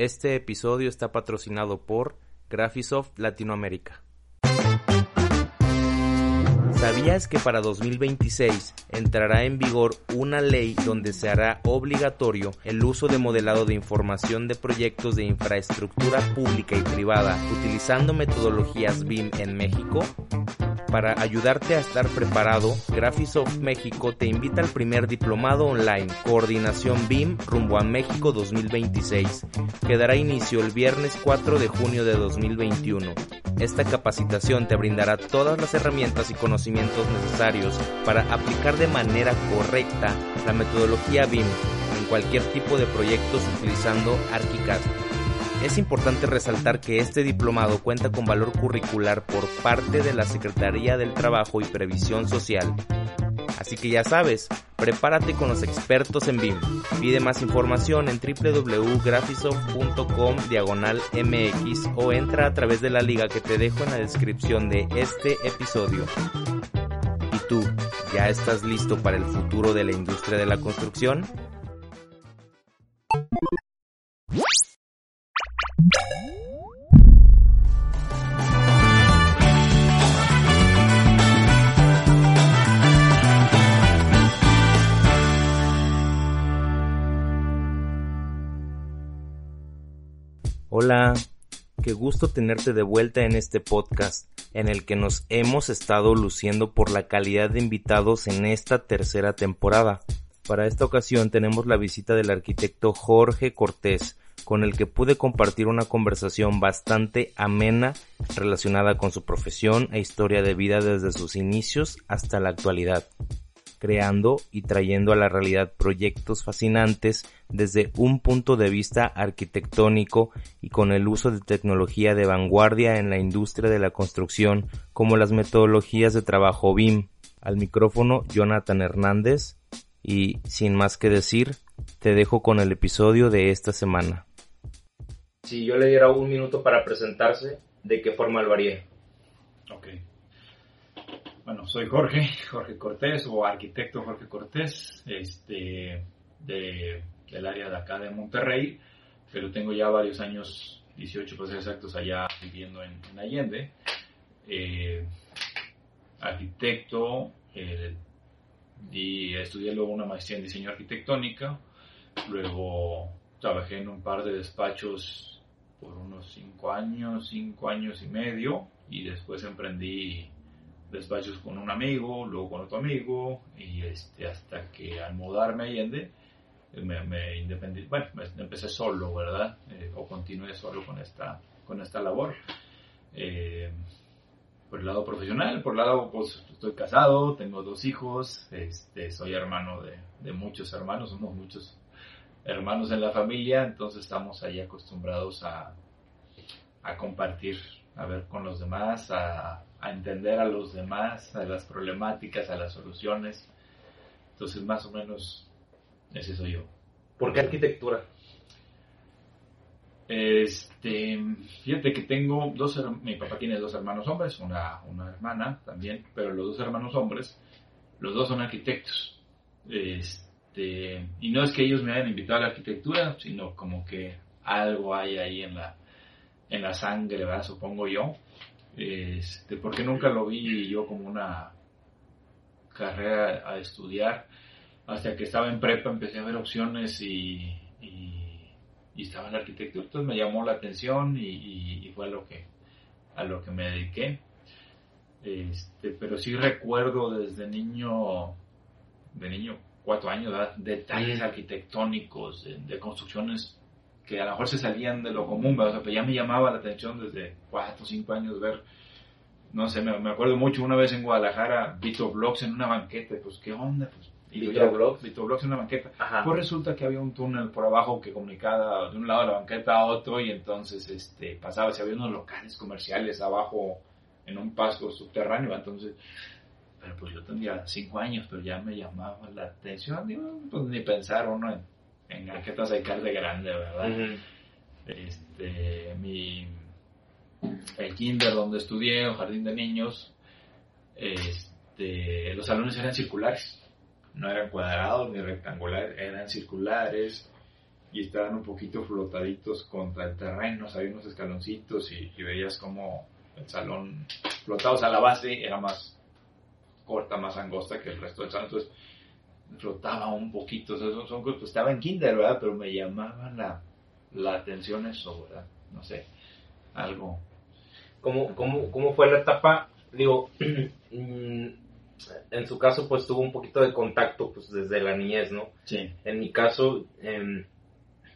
Este episodio está patrocinado por Graphisoft Latinoamérica. ¿Sabías que para 2026 entrará en vigor una ley donde se hará obligatorio el uso de modelado de información de proyectos de infraestructura pública y privada utilizando metodologías BIM en México? Para ayudarte a estar preparado, Graphisoft México te invita al primer diplomado online Coordinación BIM rumbo a México 2026, que dará inicio el viernes 4 de junio de 2021. Esta capacitación te brindará todas las herramientas y conocimientos necesarios para aplicar de manera correcta la metodología BIM en cualquier tipo de proyectos utilizando ArchiCAD. Es importante resaltar que este diplomado cuenta con valor curricular por parte de la Secretaría del Trabajo y Previsión Social. Así que ya sabes, prepárate con los expertos en BIM. Pide más información en www.graphisoft.com diagonal mx o entra a través de la liga que te dejo en la descripción de este episodio. ¿Y tú, ya estás listo para el futuro de la industria de la construcción? Hola, qué gusto tenerte de vuelta en este podcast en el que nos hemos estado luciendo por la calidad de invitados en esta tercera temporada. Para esta ocasión tenemos la visita del arquitecto Jorge Cortés, con el que pude compartir una conversación bastante amena relacionada con su profesión e historia de vida desde sus inicios hasta la actualidad creando y trayendo a la realidad proyectos fascinantes desde un punto de vista arquitectónico y con el uso de tecnología de vanguardia en la industria de la construcción como las metodologías de trabajo BIM. Al micrófono Jonathan Hernández y sin más que decir, te dejo con el episodio de esta semana. Si yo le diera un minuto para presentarse, ¿de qué forma lo haría? Ok. Bueno, soy Jorge, Jorge Cortés o arquitecto Jorge Cortés, este, de, del área de acá de Monterrey, pero tengo ya varios años, 18 para ser exactos, allá viviendo en, Allende. Eh, arquitecto, eh, y estudié luego una maestría en diseño arquitectónica, luego trabajé en un par de despachos por unos 5 años, 5 años y medio, y después emprendí despachos con un amigo, luego con otro amigo, y este, hasta que al mudarme a Allende, me, me independí, bueno, empecé solo, ¿verdad? Eh, o continué solo con esta, con esta labor. Eh, por el lado profesional, por el lado, pues estoy casado, tengo dos hijos, este, soy hermano de, de muchos hermanos, somos muchos hermanos en la familia, entonces estamos ahí acostumbrados a, a compartir, a ver con los demás, a, a entender a los demás, a las problemáticas, a las soluciones. Entonces, más o menos, ese soy yo. ¿Por qué arquitectura? Este, fíjate que tengo dos, mi papá tiene dos hermanos hombres, una, una hermana también, pero los dos hermanos hombres, los dos son arquitectos. Este, y no es que ellos me hayan invitado a la arquitectura, sino como que algo hay ahí en la, en la sangre. Supongo yo. Este, porque nunca lo vi yo como una carrera a estudiar. Hasta que estaba en prepa empecé a ver opciones y, y, estaba en arquitectura. Entonces me llamó la atención y, fue a lo que, a lo que me dediqué. Este, pero sí recuerdo desde niño, de niño, cuatro años, detalles arquitectónicos, de, construcciones que a lo mejor se salían de lo común, pero ya me llamaba la atención desde cuatro o cinco años ver, no sé, me, acuerdo mucho una vez en Guadalajara, Vito Blogs en una banqueta, pues qué onda, pues. Y Vito. Vito Blogs en una banqueta. Pues resulta que había un túnel por abajo que comunicaba de un lado de la banqueta a otro y entonces este, pasaba, si había unos locales comerciales abajo en un paso subterráneo, entonces pero pues yo tenía cinco años, pero ya me llamaba la atención, pues ni pensar uno en en Arquetas hay de grande, ¿verdad? Este, mi, el kinder donde estudié, un jardín de niños, este, los salones eran circulares, no eran cuadrados ni rectangulares, eran circulares. y estaban un poquito flotaditos contra el terreno, había unos escaloncitos y, veías como el salón flotaba, o sea, la base era más corta, más angosta que el resto del salón, entonces flotaba un poquito, sea, son, pues, estaba en kinder, ¿verdad? Pero me llamaban la, la atención eso, ¿verdad? No sé, algo. ¿Cómo, cómo, cómo fue la etapa? Digo, mm, en su caso, pues tuvo un poquito de contacto pues desde la niñez, ¿no? Sí. En mi caso, em,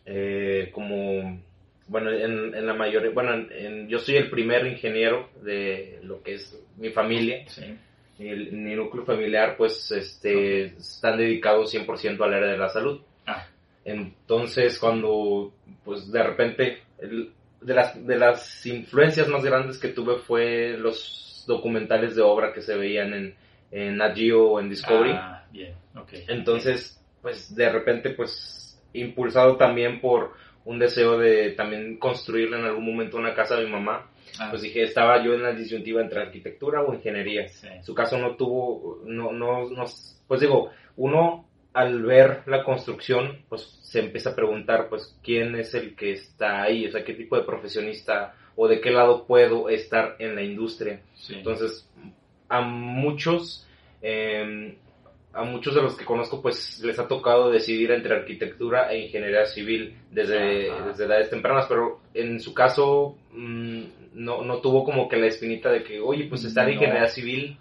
eh, como, bueno, en, la mayoría, bueno, yo soy el primer ingeniero de lo que es mi familia. Sí. El, mi núcleo familiar, pues, este, están dedicados 100% al área de la salud. Ah. Entonces, cuando, pues, de repente, de, las, de las influencias más grandes que tuve fue los documentales de obra que se veían en, en Nat o en Discovery. Ah, bien, okay. Entonces, pues, de repente, pues, impulsado también por un deseo de también construirle en algún momento una casa a mi mamá. Ah. Pues dije, estaba yo en la disyuntiva entre arquitectura o ingeniería. Su caso no tuvo, no, no, no, pues digo, uno al ver la construcción, pues se empieza a preguntar, pues, ¿quién es el que está ahí? O sea, ¿qué tipo de profesionista o de qué lado puedo estar en la industria? Entonces, a muchos, eh, a muchos de los que conozco pues les ha tocado decidir entre arquitectura e ingeniería civil desde, desde edades tempranas, pero en su caso mm, no, no tuvo como que la espinita de que, oye, pues estar en ingeniería civil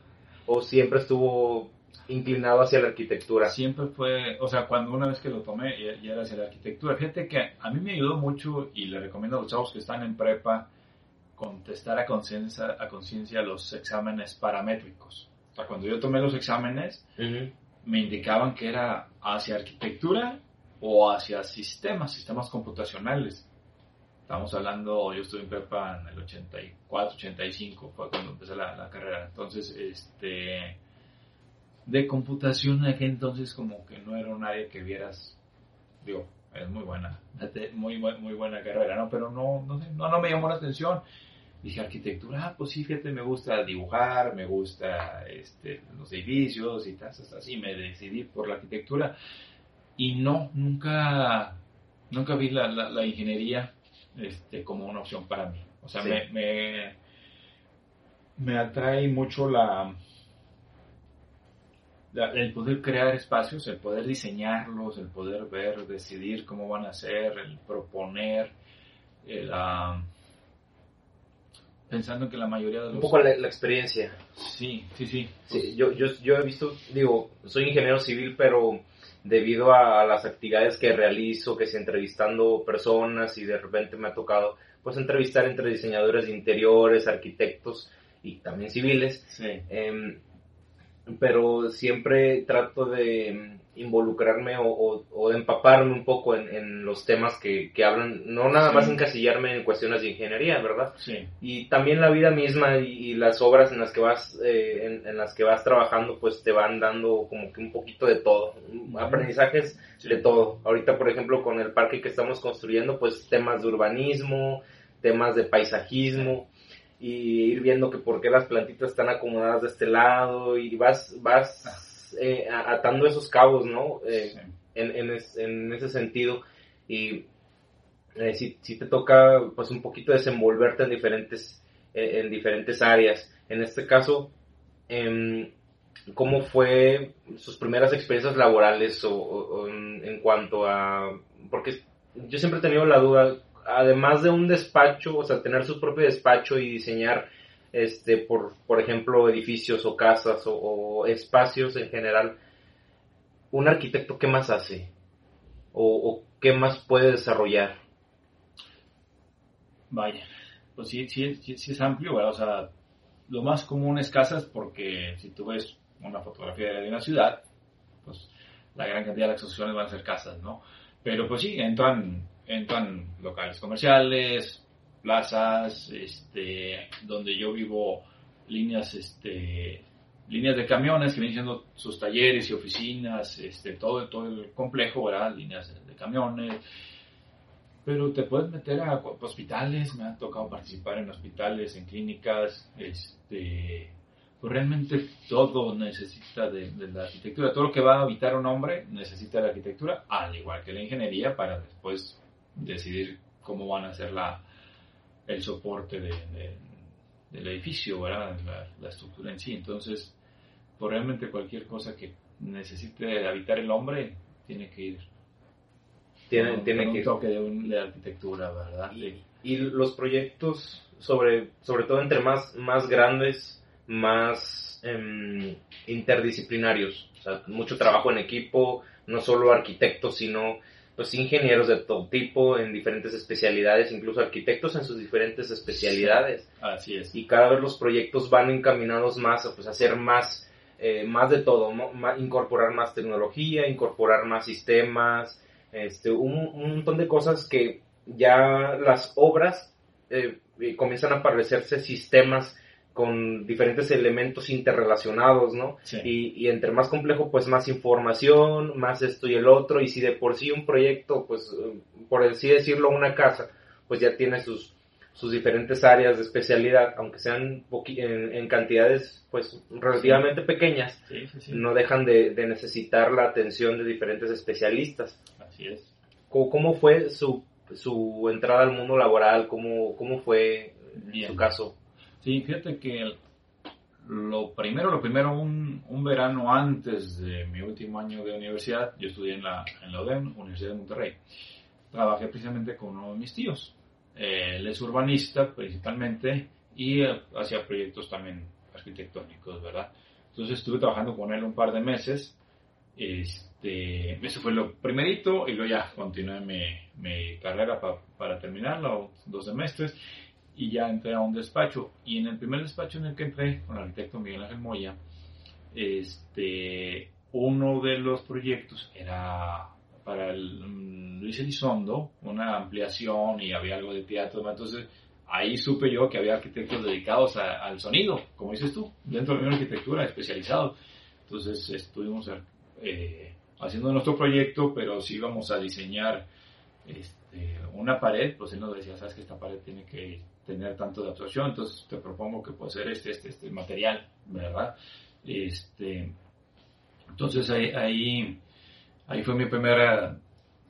o siempre estuvo inclinado hacia la arquitectura. Siempre fue, o sea, cuando una vez que lo tomé ya, era hacia la arquitectura. Fíjate que a mí me ayudó mucho y le recomiendo a los chavos que están en prepa contestar a conciencia a conciencia los exámenes paramétricos. O sea, cuando yo tomé los exámenes, me indicaban que era hacia arquitectura o hacia sistemas, sistemas computacionales. Estamos hablando, yo estuve en prepa en el 84, 85, fue cuando empecé la, carrera. Entonces, este, de computación aquel entonces como que no era un área que vieras, digo, es muy buena, muy, muy buena carrera, ¿no? Pero no, no, no, no me llamó la atención dije arquitectura, ah, pues sí, fíjate, me gusta dibujar, me gusta este, los edificios y tal, así, me decidí por la arquitectura. Y no, nunca, nunca vi la, la, ingeniería este, como una opción para mí. O sea, me, me, me, atrae mucho la, el poder crear espacios, el poder diseñarlos, el poder ver, decidir cómo van a ser, el proponer, el, pensando que la mayoría de los... Un poco la, experiencia. Sí, sí, sí. sí yo, yo, yo, he visto, digo, soy ingeniero civil, pero debido a las actividades que realizo, que si entrevistando personas y de repente me ha tocado pues entrevistar entre diseñadores de interiores, arquitectos y también civiles. Sí. Em, pero siempre trato de involucrarme o, de empaparme un poco en, los temas que, hablan, no nada más encasillarme en cuestiones de ingeniería, ¿verdad? Sí. Y también la vida misma y, las obras en las que vas eh, en, las que vas trabajando, pues te van dando como que un poquito de todo, aprendizajes de todo. Ahorita, por ejemplo, con el parque que estamos construyendo, pues temas de urbanismo, temas de paisajismo y ir viendo que por qué las plantitas están acomodadas de este lado y vas vas Eh, atando esos cabos, ¿no? Eh, en, en, ese sentido. Y eh, si, si, te toca, pues, un poquito desenvolverte en diferentes, en diferentes áreas. En este caso, em, ¿cómo fue sus primeras experiencias laborales o, en, cuanto a... Porque yo siempre he tenido la duda, además de un despacho, o sea, tener su propio despacho y diseñar este, por, por ejemplo, edificios o casas o, espacios en general, un arquitecto, ¿qué más hace? ¿O, qué más puede desarrollar? Vaya, pues sí, sí, sí, es amplio, o sea, lo más común es casas porque si tú ves una fotografía de una ciudad, pues la gran cantidad de exposiciones van a ser casas, ¿no? Pero pues sí, entran, entran locales comerciales, plazas, este, donde yo vivo, líneas, este, líneas de camiones que vienen siendo sus talleres y oficinas, este, todo, todo el complejo, ¿verdad? Líneas de, camiones. Pero te puedes meter a hospitales, me ha tocado participar en hospitales, en clínicas, este, Pues realmente todo necesita de, la arquitectura. Todo lo que va a habitar un hombre necesita de la arquitectura, al igual que la ingeniería, para después decidir cómo van a hacer la, el soporte del edificio, ¿verdad? La, estructura en sí. Entonces, pues realmente cualquier cosa que necesite habitar el hombre, tiene que ir. Tiene, tiene que un toque de, arquitectura, ¿verdad? Y, los proyectos, sobre, sobre todo entre más, más grandes, más em, interdisciplinarios. O sea, mucho trabajo en equipo, no solo arquitectos, sino pues ingenieros de todo tipo en diferentes especialidades, incluso arquitectos en sus diferentes especialidades. así es. Y cada vez los proyectos van encaminados más a pues, hacer más, eh, más de todo, incorporar más tecnología, incorporar más sistemas, este, un, montón de cosas que ya las obras eh, comienzan a parecerse sistemas con diferentes elementos interrelacionados, ¿no? Y, entre más complejo, pues más información, más esto y el otro, y si de por sí un proyecto, pues eh, por así decirlo, una casa, pues ya tiene sus, sus diferentes áreas de especialidad, aunque sean en, cantidades pues relativamente pequeñas, no dejan de, necesitar la atención de diferentes especialistas. Así es. ¿Cómo, fue su, su entrada al mundo laboral? ¿Cómo, cómo fue su caso? Sí, fíjate que lo primero, lo primero, un, un, verano antes de mi último año de universidad, yo estudié en la, en la UDEM, Universidad de Monterrey. Trabajé precisamente con uno de mis tíos. él es urbanista principalmente y hacía proyectos también arquitectónicos, ¿verdad? Entonces estuve trabajando con él un par de meses. Este, eso fue lo primerito y luego ya continué mi, mi carrera para terminarla, dos semestres y ya entré a un despacho. Y en el primer despacho en el que entré, con el arquitecto Miguel Ángel Moya, este, uno de los proyectos era para el mm, Luis Elizondo, una ampliación y había algo de teatro. Entonces ahí supe yo que había arquitectos dedicados al sonido, como dices tú, dentro de una arquitectura especializado. Entonces estuvimos eh, haciendo nuestro proyecto, pero sí íbamos a diseñar este, una pared, pues él nos decía, sabes que esta pared tiene que tener tanto de absorción, entonces te propongo que puede ser este, este, este material, ¿verdad? Este, entonces ahí, ahí, ahí fue mi primer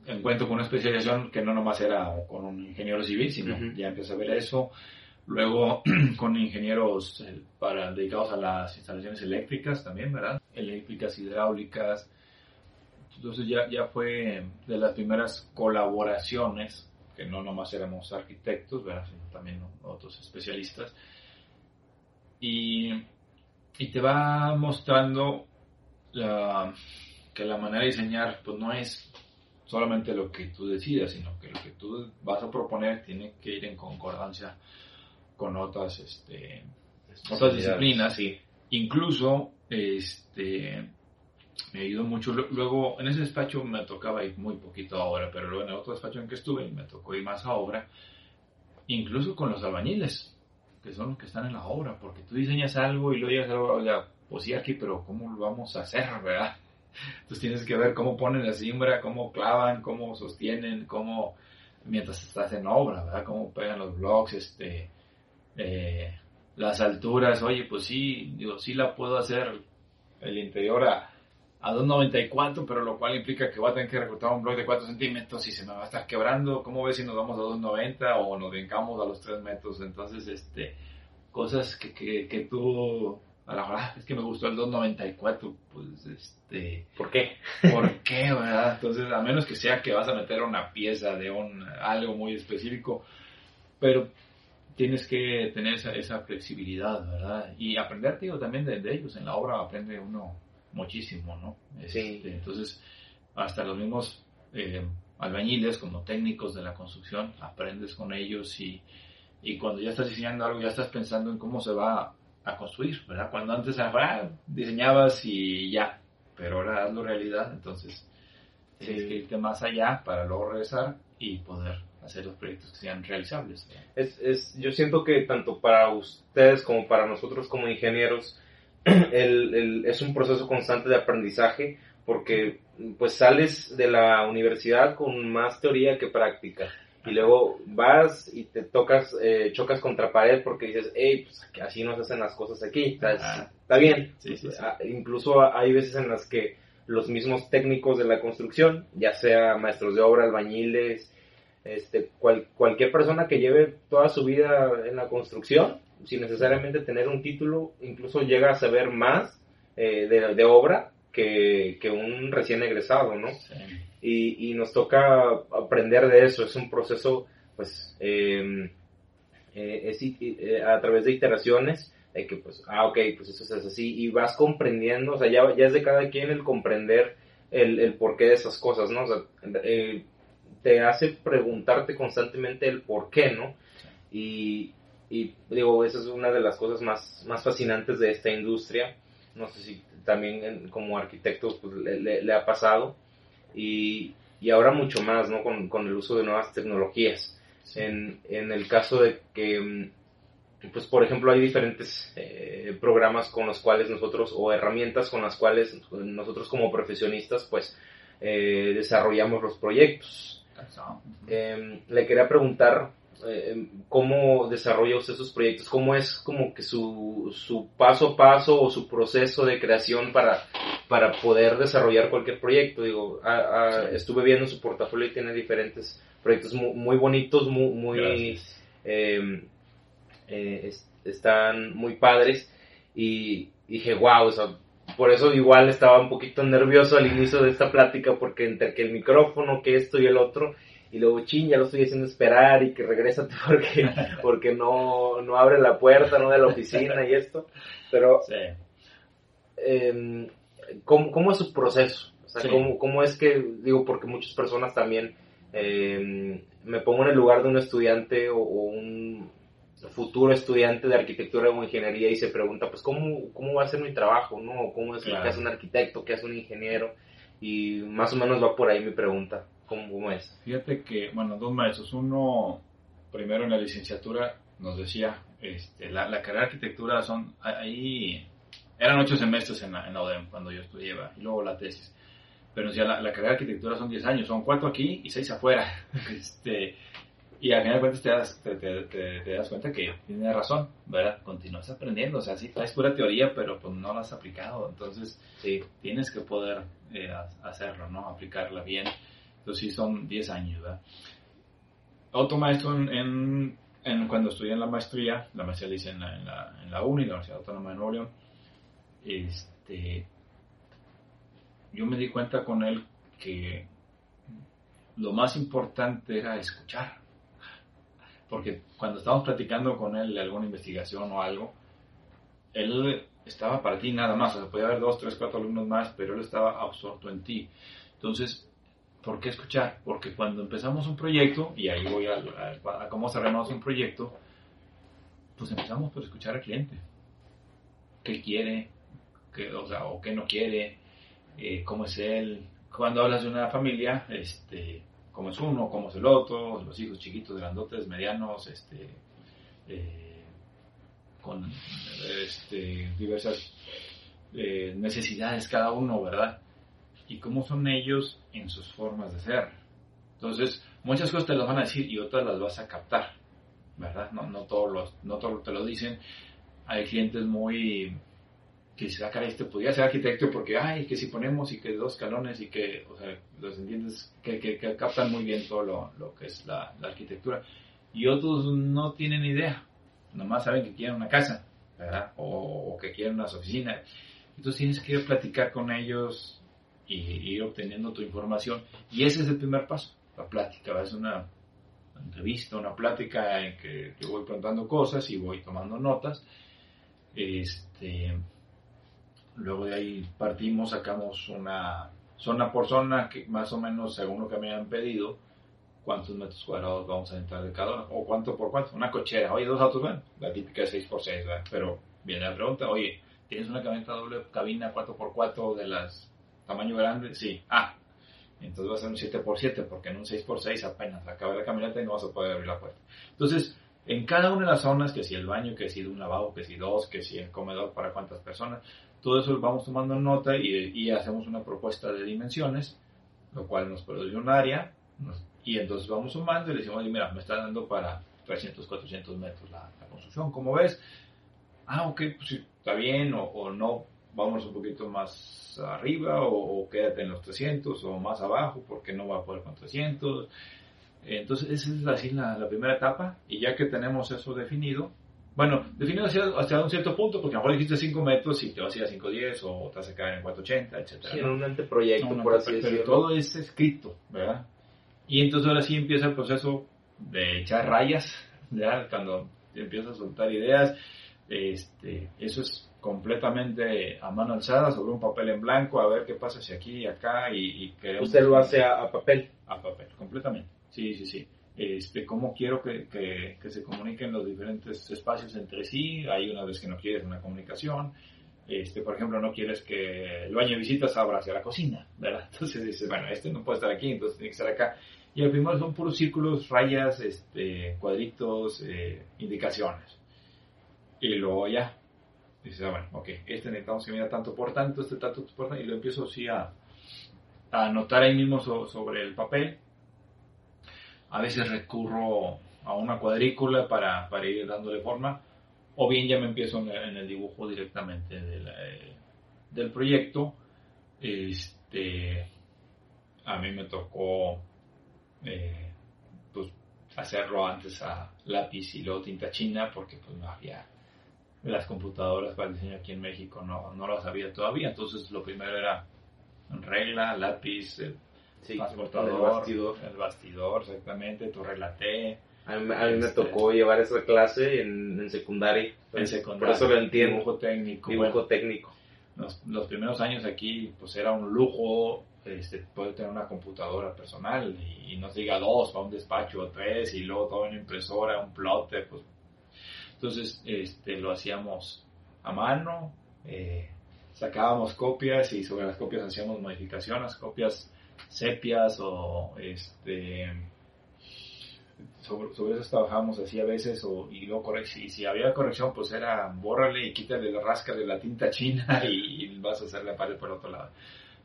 encuentro con una especialización que no nomás era con un ingeniero civil, sino ya empecé a ver eso. Luego con ingenieros eh, para, dedicados a las instalaciones eléctricas también, ¿verdad? Eléctricas, hidráulicas. Entonces ya, ya fue de las primeras colaboraciones que no nomás éramos arquitectos, sino también otros especialistas. Y, y, te va mostrando la, que la manera de diseñar pues no es solamente lo que tú decidas, sino que lo que tú vas a proponer tiene que ir en concordancia con otras, este, otras disciplinas. Sí. Incluso este, me ayudó mucho. Luego, en ese despacho me tocaba ir muy poquito a obra, pero luego en el otro despacho en que estuve me tocó ir más a obra, incluso con los albañiles, que son los que están en la obra, porque tú diseñas algo y luego llegas a la pues sí aquí, pero ¿cómo lo vamos a hacer, verdad? Entonces tienes que ver cómo ponen la siembra, cómo clavan, cómo sostienen, cómo, mientras estás en obra, ¿verdad? Cómo pegan los blocks, este, eh, las alturas, oye, pues sí, digo, sí la puedo hacer el interior a a 2.94, pero lo cual implica que voy a tener que reclutar un blog de 4 centímetros y se me va a estar quebrando. ¿Cómo ves si nos vamos a 2.90 o nos brincamos a los 3 metros? Entonces, este, cosas que, que, que tú, a la verdad, es que me gustó el 2.94, pues, este... ¿Por qué? ¿Por qué, verdad? Entonces, a menos que sea que vas a meter una pieza de un, algo muy específico, pero tienes que tener esa, esa flexibilidad, ¿verdad? Y aprender, digo, también de, de ellos. En la obra aprende uno muchísimo, ¿no? Sí. Este, entonces, hasta los mismos eh, albañiles como técnicos de la construcción, aprendes con ellos y, y, cuando ya estás diseñando algo, ya estás pensando en cómo se va a construir, ¿verdad? Cuando antes ah, diseñabas y ya, pero ahora hazlo realidad, entonces tienes que irte más allá para luego regresar y poder hacer los proyectos que sean realizables. Es, es, yo siento que tanto para ustedes como para nosotros como ingenieros, el, es un proceso constante de aprendizaje porque pues sales de la universidad con más teoría que práctica. Y luego vas y te tocas, eh, chocas contra pared porque dices, hey, pues así no se hacen las cosas aquí, está, está bien. Ah, incluso hay veces en las que los mismos técnicos de la construcción, ya sea maestros de obra, albañiles, este, cualquier persona que lleve toda su vida en la construcción, sin necesariamente tener un título, incluso llega a saber más eh, de, obra que, un recién egresado, ¿no? Y, nos toca aprender de eso, es un proceso, pues, em, eh, eh, a través de iteraciones, de que, pues, ah, ok, pues eso es así, y vas comprendiendo, o sea, ya, ya es de cada quien el comprender el, el porqué de esas cosas, ¿no? O sea, te hace preguntarte constantemente el por qué, ¿no? Y, y digo, esa es una de las cosas más, más fascinantes de esta industria. No sé si también como arquitecto pues, le, ha pasado. Y, y, ahora mucho más, ¿no? Con, con, el uso de nuevas tecnologías. En, en, el caso de que, mm, pues por ejemplo, hay diferentes eh, programas con los cuales nosotros, o herramientas con las cuales nosotros como profesionistas, pues eh, desarrollamos los proyectos. Eh, le quería preguntar eh, cómo desarrolla usted sus proyectos, cómo es como que su, su paso a paso o su proceso de creación para, para poder desarrollar cualquier proyecto. Digo, estuve viendo su portafolio y tiene diferentes proyectos muy, bonitos, muy, muy em, eh, están muy padres. Y, dije, wow, por eso igual estaba un poquito nervioso al inicio de esta plática porque entre que el micrófono, que esto y el otro, y luego ching, ya lo estoy haciendo esperar y que regrésate porque, porque no, no abre la puerta, no de la oficina y esto. Pero, eh, ¿cómo, es su proceso? O sea, ¿cómo, es que, digo, porque muchas personas también, em, me pongo en el lugar de un estudiante o, un futuro estudiante de arquitectura o ingeniería y se pregunta, pues, ¿cómo, cómo va a ser mi trabajo? ¿no? ¿Cómo es lo que hace un arquitecto? ¿Qué hace un ingeniero? Y más o menos va por ahí mi pregunta. ¿Cómo, es? Fíjate que, bueno, dos maestros. Uno, primero en la licenciatura, nos decía, este, la, carrera de arquitectura son, ahí, eran ocho semestres en la, en ODEM cuando yo estudiaba, y luego la tesis. Pero decía, la, carrera de arquitectura son diez años, son cuatro aquí y seis afuera. este, y al final de cuentas te das, te, das cuenta que tiene razón, ¿verdad? Continúas aprendiendo, o sea, sí traes pura teoría, pero pues no la has aplicado, entonces sí, tienes que poder eh, hacerlo, ¿no? Aplicarla bien. Entonces sí son 10 años, ¿verdad? Otro maestro en, en, cuando estudié en la maestría, la maestría la hice en la, en la, en la UNI, la Universidad Autónoma de Nuevo León, este, yo me di cuenta con él que lo más importante era escuchar. Porque cuando estábamos platicando con él de alguna investigación o algo, él estaba para ti nada más. O sea, podía haber dos, tres, cuatro alumnos más, pero él estaba absorto en ti. Entonces, ¿Por qué escuchar? Porque cuando empezamos un proyecto, y ahí voy a, cómo cerramos un proyecto, pues empezamos por escuchar al cliente. ¿Qué quiere? ¿Qué, o, sea, o qué no quiere? Eh, ¿Cómo es él? Cuando hablas de una familia, este, cómo es uno, cómo es el otro, los hijos chiquitos, grandotes, medianos, este, eh, con este, diversas eh, necesidades cada uno, ¿verdad? Y cómo son ellos en sus formas de ser. Entonces, muchas cosas te las van a decir y otras las vas a captar, ¿verdad? No, no, todos, los, no todos te lo dicen. Hay clientes muy que se sacan este podría ser arquitecto porque, ay, que si ponemos y que dos calones y que, o sea, los entiendes, que, que, captan muy bien todo lo, lo que es la, la, arquitectura. Y otros no tienen idea, nomás saben que quieren una casa, ¿verdad? O, o que quieren unas oficinas. Entonces tienes que platicar con ellos, y ir obteniendo tu información. Y ese es el primer paso, la plática. Es una entrevista, una plática en que yo voy preguntando cosas y voy tomando notas. Este, luego de ahí partimos, sacamos una zona por zona, que más o menos según lo que me han pedido, cuántos metros cuadrados vamos a entrar de cada uno, o cuánto por cuánto, una cochera, oye, dos autos, bueno, la típica 6x6, pero viene la pregunta, oye, ¿tienes una camioneta doble cabina 4x4 de las tamaño grande, sí. Ah, entonces va a ser un 7x7 porque en un 6x6 apenas acaba la camioneta y no vas a poder abrir la puerta. Entonces, en cada una de las zonas, que si el baño, que si un lavabo, que si dos, que si el comedor para cuántas personas, todo eso lo vamos tomando nota y, hacemos una propuesta de dimensiones, lo cual nos produce un área Y entonces vamos sumando y le decimos, mira, me está dando para 300, 400 metros la, construcción, como ves? Ah, ok, pues está bien, o, no, vamos un poquito más arriba, o, quédate en los 300, o más abajo, porque no va a poder con 300. Entonces, esa es así la, la primera etapa, y ya que tenemos eso definido, bueno, definido hasta un cierto punto, porque a lo mejor dijiste 5 metros y te vas a ir a 5.10 o te vas a quedar en 4.80, etc. Sí, en un anteproyecto, por así decirlo. Pero todo es escrito, ¿verdad? Y entonces ahora sí empieza el proceso de echar rayas, ya cuando empiezas a soltar ideas, este, eso es completamente a mano alzada sobre un papel en blanco, a ver qué pasa si aquí y acá y, queremos... ¿Usted lo hace a, papel? A papel, completamente. Sí, sí, sí. Este, cómo quiero que, que, que, se comuniquen los diferentes espacios entre sí. Hay una vez que no quieres una comunicación. Este, por ejemplo, no quieres que el baño de visitas abra hacia la cocina, ¿verdad? Entonces dices, bueno, este no puede estar aquí, entonces tiene que estar acá. Y al primero son puros círculos, rayas, este, cuadritos, eh, indicaciones. Y luego ya, dices, ah, bueno, ok, este necesitamos que mira tanto por tanto, este tanto por tanto, y lo empiezo así a, anotar ahí mismo sobre el papel. A veces recurro a una cuadrícula para, para ir dándole forma, o bien ya me empiezo en el, dibujo directamente eh, del proyecto. Este, a mí me tocó eh, pues, hacerlo antes a lápiz y luego tinta china porque pues no había las computadoras para el diseño aquí en México no, no las había todavía entonces lo primero era regla, lápiz, el transportador, el bastidor. el bastidor, exactamente, tu relaté. A mí, me este, tocó llevar esa clase en, en secundaria. En secundaria. Por eso lo entiendo. Dibujo técnico. Dibujo técnico. Los, los, primeros años aquí, pues era un lujo este, puede tener una computadora personal y, no nos diga dos para un despacho o tres y luego todo en impresora, un plotter, pues. Entonces, este, lo hacíamos a mano, eh, sacábamos copias y sobre las copias hacíamos modificaciones, copias sepias o este sobre, sobre eso trabajábamos así a veces o, y luego si, si había corrección pues era bórrale y quítale la rasca de la tinta china y, y vas a hacer la pared por otro lado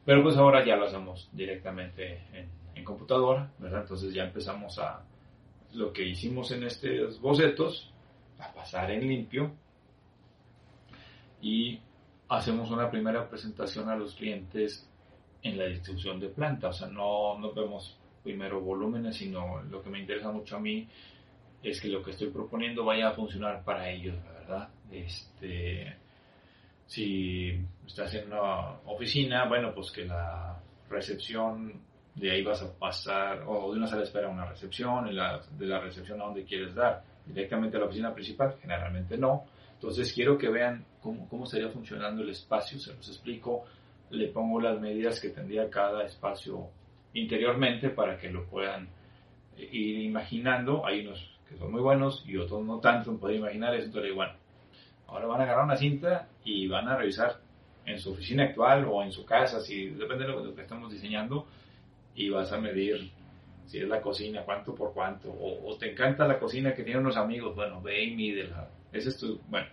pero pues ahora ya lo hacemos directamente en, en computadora, ¿verdad? Entonces ya empezamos a lo que hicimos en estos bocetos, a pasar en limpio y hacemos una primera presentación a los clientes en la distribución de planta. O sea, no, vemos primero volúmenes, sino lo que me interesa mucho a mí es que lo que estoy proponiendo vaya a funcionar para ellos, ¿verdad? Este, si estás en una oficina, bueno, pues que la recepción, de ahí vas a pasar, o de una sala de espera a una recepción, y de la recepción a donde quieres dar, directamente a la oficina principal, generalmente no. Entonces quiero que vean cómo, cómo estaría funcionando el espacio, se los explico, le pongo las medidas que tendría cada espacio interiormente para que lo puedan ir imaginando. Hay unos que son muy buenos y otros no tanto, pueden imaginar eso, entonces bueno, Ahora van a agarrar una cinta y van a revisar en su oficina actual o en su casa, si depende de lo que estamos diseñando, y vas a medir si es la cocina, cuánto por cuánto, o, te encanta la cocina que tienen unos amigos, bueno, ve y mídela. Ese es tu, bueno,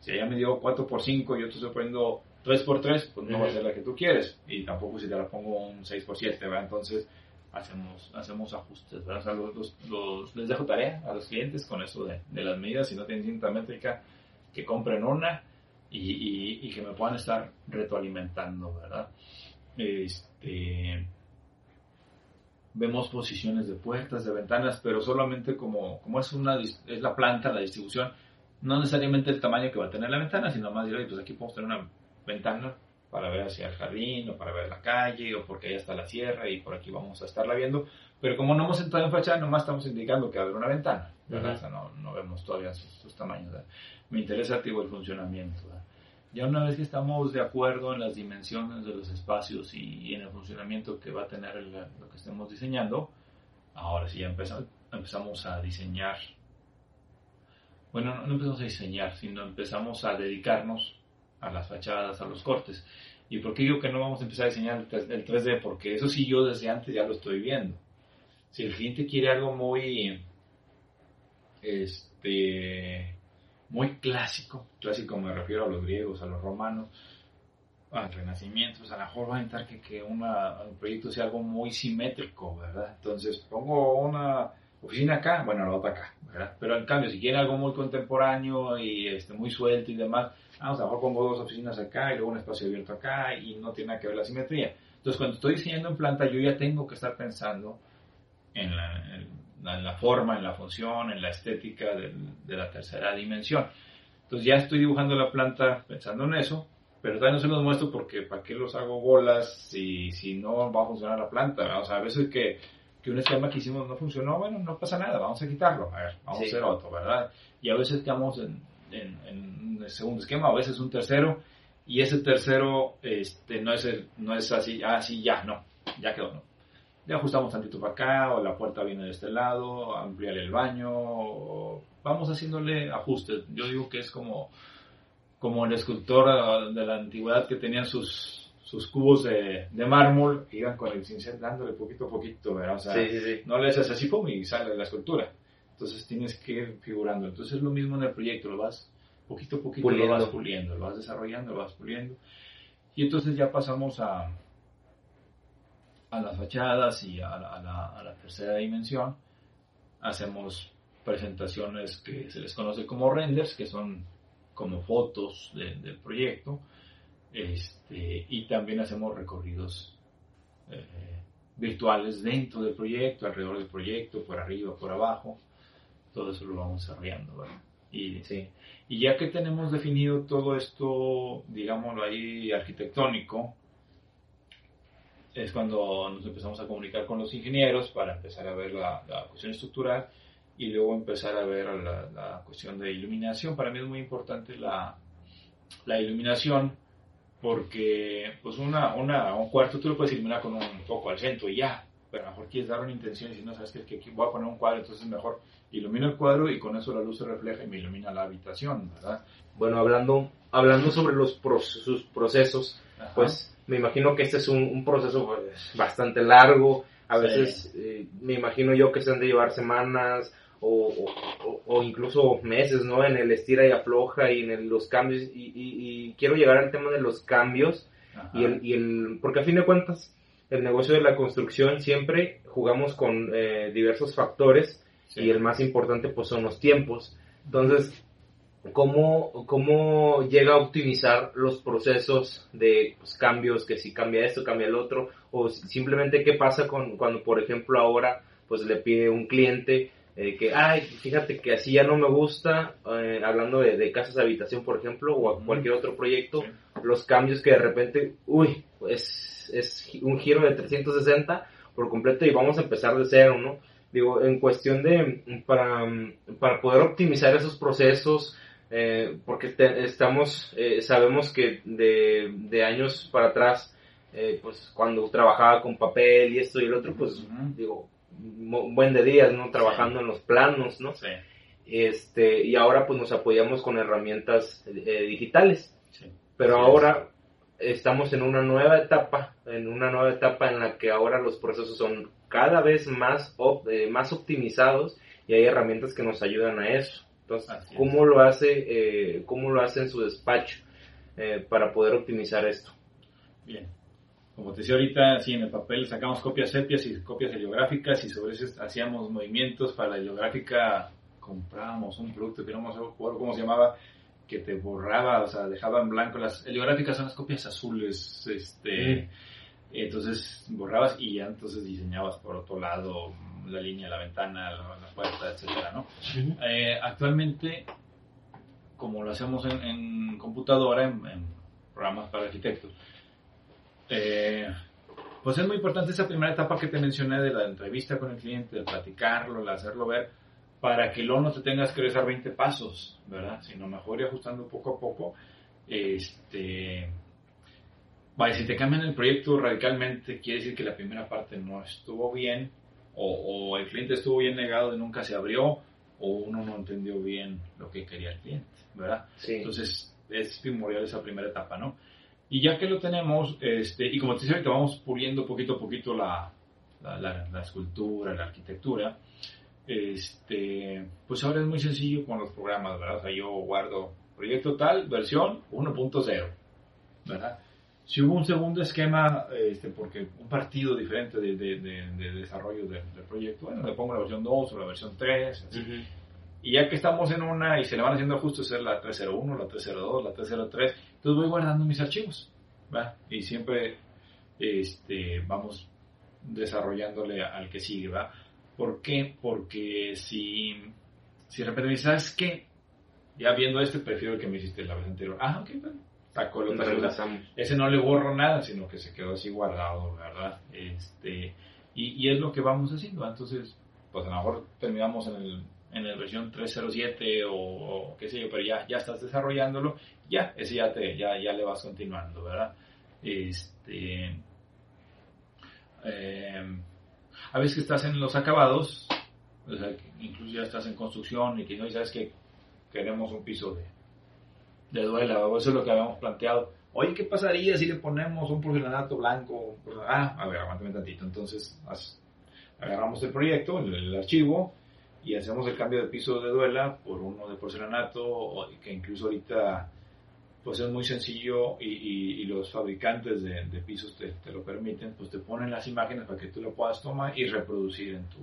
si ella me dio 4 por 5 y yo te estoy poniendo 3 por 3, pues no va a ser la que tú quieres, y tampoco si te la pongo un 6 por 7, ¿verdad? Entonces, hacemos, hacemos ajustes, ¿verdad? O sea, los, les dejo tarea a los clientes con eso de, de las medidas, si no tienen cinta métrica, que compren una y, que me puedan estar retroalimentando, ¿verdad? Este, vemos posiciones de puertas, de ventanas, pero solamente como, como es, una, es la planta, la distribución, no necesariamente el tamaño que va a tener la ventana, sino más bien, pues aquí podemos tener una ventana para ver hacia el jardín o para ver la calle o porque ahí está la sierra y por aquí vamos a estarla viendo. Pero como no hemos entrado en fachada, nomás estamos indicando que va a haber una ventana, ¿verdad? o sea, no, no, vemos todavía sus, tamaños. Me interesa activo el funcionamiento. Ya una vez que estamos de acuerdo en las dimensiones de los espacios y, en el funcionamiento que va a tener lo que estemos diseñando, ahora sí ya empezamos, empezamos a diseñar. Bueno, no empezamos a diseñar, sino empezamos a dedicarnos a las fachadas, a los cortes. ¿Y por qué digo que no vamos a empezar a diseñar el 3D? Porque eso sí yo desde antes ya lo estoy viendo. Si el cliente quiere algo muy, este, muy clásico, clásico me refiero a los griegos, a los romanos, al renacimiento, pues a lo mejor va a intentar que, que una, un proyecto sea algo muy simétrico, ¿verdad? Entonces pongo una oficina acá, bueno, la otra acá, ¿verdad? Pero en cambio, si quieren algo muy contemporáneo y este, muy suelto y demás, vamos, a lo mejor pongo dos oficinas acá y luego un espacio abierto acá y no tiene nada que ver la simetría. Entonces, cuando estoy diseñando en planta, yo ya tengo que estar pensando en la, la forma, en la función, en la estética de, de la tercera dimensión. Entonces ya estoy dibujando la planta pensando en eso, pero todavía no se los muestro porque para qué los hago bolas si, si no va a funcionar la planta. O sea, a veces que, que un esquema que hicimos no funcionó, bueno, no pasa nada, vamos a quitarlo, a ver, vamos a hacer otro, ¿verdad? Y a veces quedamos en, en, en un segundo esquema, a veces un tercero, y ese tercero este, no, es el, no es así, así ya, no, ya quedó, no. Le ajustamos tantito para acá, o la puerta viene de este lado, ampliar el baño, o vamos haciéndole ajustes. Yo digo que es como, como el escultor de la antigüedad que tenía sus, sus cubos de, de mármol, que iban con el cincel dándole poquito a poquito, ¿verdad? O sea, Sí, sí, sí. no le haces así, pum, y sale la escultura. Entonces tienes que ir figurando. Entonces es lo mismo en el proyecto, lo vas poquito a poquito, lo vas Puliendo. puliendo, lo vas desarrollando, lo vas puliendo. Y entonces ya pasamos a, a las fachadas y a la, tercera dimensión. Hacemos presentaciones que se les conoce como renders, que son como fotos de- del proyecto. Este, y también hacemos recorridos eh, virtuales dentro del proyecto, alrededor del proyecto, por arriba, por abajo. Todo eso lo vamos desarrollando. ¿verdad? Y, y ya que tenemos definido todo esto, digámoslo ahí, arquitectónico, es cuando nos empezamos a comunicar con los ingenieros para empezar a ver la, la cuestión estructural y luego empezar a ver la, la cuestión de iluminación. Para mí es muy importante la, la iluminación porque pues una, una, un cuarto tú lo puedes iluminar con un foco al centro y ya, pero a lo mejor quieres dar una intención y si no sabes que, que aquí voy a poner un cuadro, entonces mejor ilumino el cuadro y con eso la luz se refleja y me ilumina la habitación, ¿verdad? Bueno, hablando, hablando sobre los procesos, Ajá. pues me imagino que este es un, un proceso pues, bastante largo. A Sí. veces eh, me imagino yo que se han de llevar semanas o, o- o- o incluso meses, ¿no? En el estira y afloja y en el- los cambios. Y, y- y quiero llegar al tema de los cambios Ajá. y el, y el porque a fin de cuentas el negocio de la construcción siempre jugamos con eh, diversos factores Sí. y el más importante pues son los tiempos. Entonces, ¿cómo, cómo llega a optimizar los procesos de pues, cambios, que si cambia esto, cambia el otro, o si- simplemente qué pasa con, cuando, por ejemplo, ahora pues le pide un cliente eh, que, ay, fíjate que así ya no me gusta, eh, hablando de, de casas de habitación, por ejemplo, o a cualquier otro proyecto, Sí. los cambios que de repente, uy, es, es un giro de 360 por completo y vamos a empezar de cero, ¿no? Digo, en cuestión de, para, para poder optimizar esos procesos, eh, porque te- estamos, eh, sabemos que de, de años para atrás, eh, pues cuando trabajaba con papel y esto y el otro, pues Ujú. digo, un buen de días, ¿no? Trabajando en los planos, ¿no? Sí, Este, y ahora pues nos apoyamos con herramientas eh, digitales. sí. Pero ahora estamos en una nueva etapa, en una nueva etapa en la que ahora los procesos son cada vez más, op- eh, más optimizados y hay herramientas que nos ayudan a eso. Entonces. ¿cómo lo hace, eh, cómo lo hace en su despacho eh, para poder optimizar esto? Bien. Como te decía ahorita, sí, en el papel sacamos copias sepias y copias heliográficas y sobre eso hacíamos movimientos para la heliográfica. Comprábamos un producto que no me acuerdo cómo se llamaba, que te borraba, o sea, dejaba en blanco. Las heliográficas son las copias azules, este. Entonces borrabas y ya entonces diseñabas por otro lado la línea, la ventana, la, la puerta, etcétera, ¿no? Eh, actualmente, como lo hacemos en, en computadora, en, en programas para arquitectos, eh, pues es muy importante esa primera etapa que te mencioné de la entrevista con el cliente, de platicarlo, de hacerlo ver, para que luego no te tengas que rezar 20 pasos, ¿verdad? Sino mejor ir ajustando poco a poco. Este, vaya, si te cambian el proyecto radicalmente, quiere decir que la primera parte no estuvo bien, o, o el cliente estuvo bien negado de nunca se abrió, o uno no entendió bien lo que quería el cliente, ¿verdad? Sí. Entonces es primordial esa primera etapa, ¿no? Y ya que lo tenemos, este, y como te decía, ahorita vamos puliendo poquito a poquito la, la, la- la escultura, la arquitectura, este, pues ahora es muy sencillo con los programas, ¿verdad? O sea, yo guardo proyecto tal, versión 1.0, ¿verdad? Si hubo un segundo esquema, este, porque un partido diferente de, de, de, desarrollo del, proyecto, bueno, le pongo la versión 2 o la versión 3, Y ya que estamos en una y se le van haciendo ajustes, es la 301, la 302, la 303, entonces voy guardando mis archivos, ¿va? Y siempre este, vamos desarrollándole al que sigue, ¿va? ¿Por qué? Porque si, si de repente me dices, ¿sabes qué? Ya viendo este, prefiero que me hiciste la vez anterior. Ah, ok, bueno Ese no le borro nada, sino que se quedó así guardado, ¿verdad? Este, y, y es lo que vamos haciendo. Entonces, pues a lo mejor terminamos en el en la versión 307 o, qué sé yo, pero ya, ya estás desarrollándolo, ya, ese ya, te, ya, ya le vas continuando, ¿verdad? Este, eh, a veces que estás en los acabados, o sea, incluso ya estás en construcción y que no sabes que queremos un piso de, de duela, eso es lo que habíamos planteado. Oye, ¿qué pasaría si le ponemos un porcelanato blanco? Ah, a ver, aguántame tantito. Entonces, agarramos el proyecto, el, archivo, y hacemos el cambio de piso de duela por uno de porcelanato, que incluso ahorita pues es muy sencillo y, los fabricantes de, pisos te, lo permiten, pues te ponen las imágenes para que tú lo puedas tomar y reproducir en tu,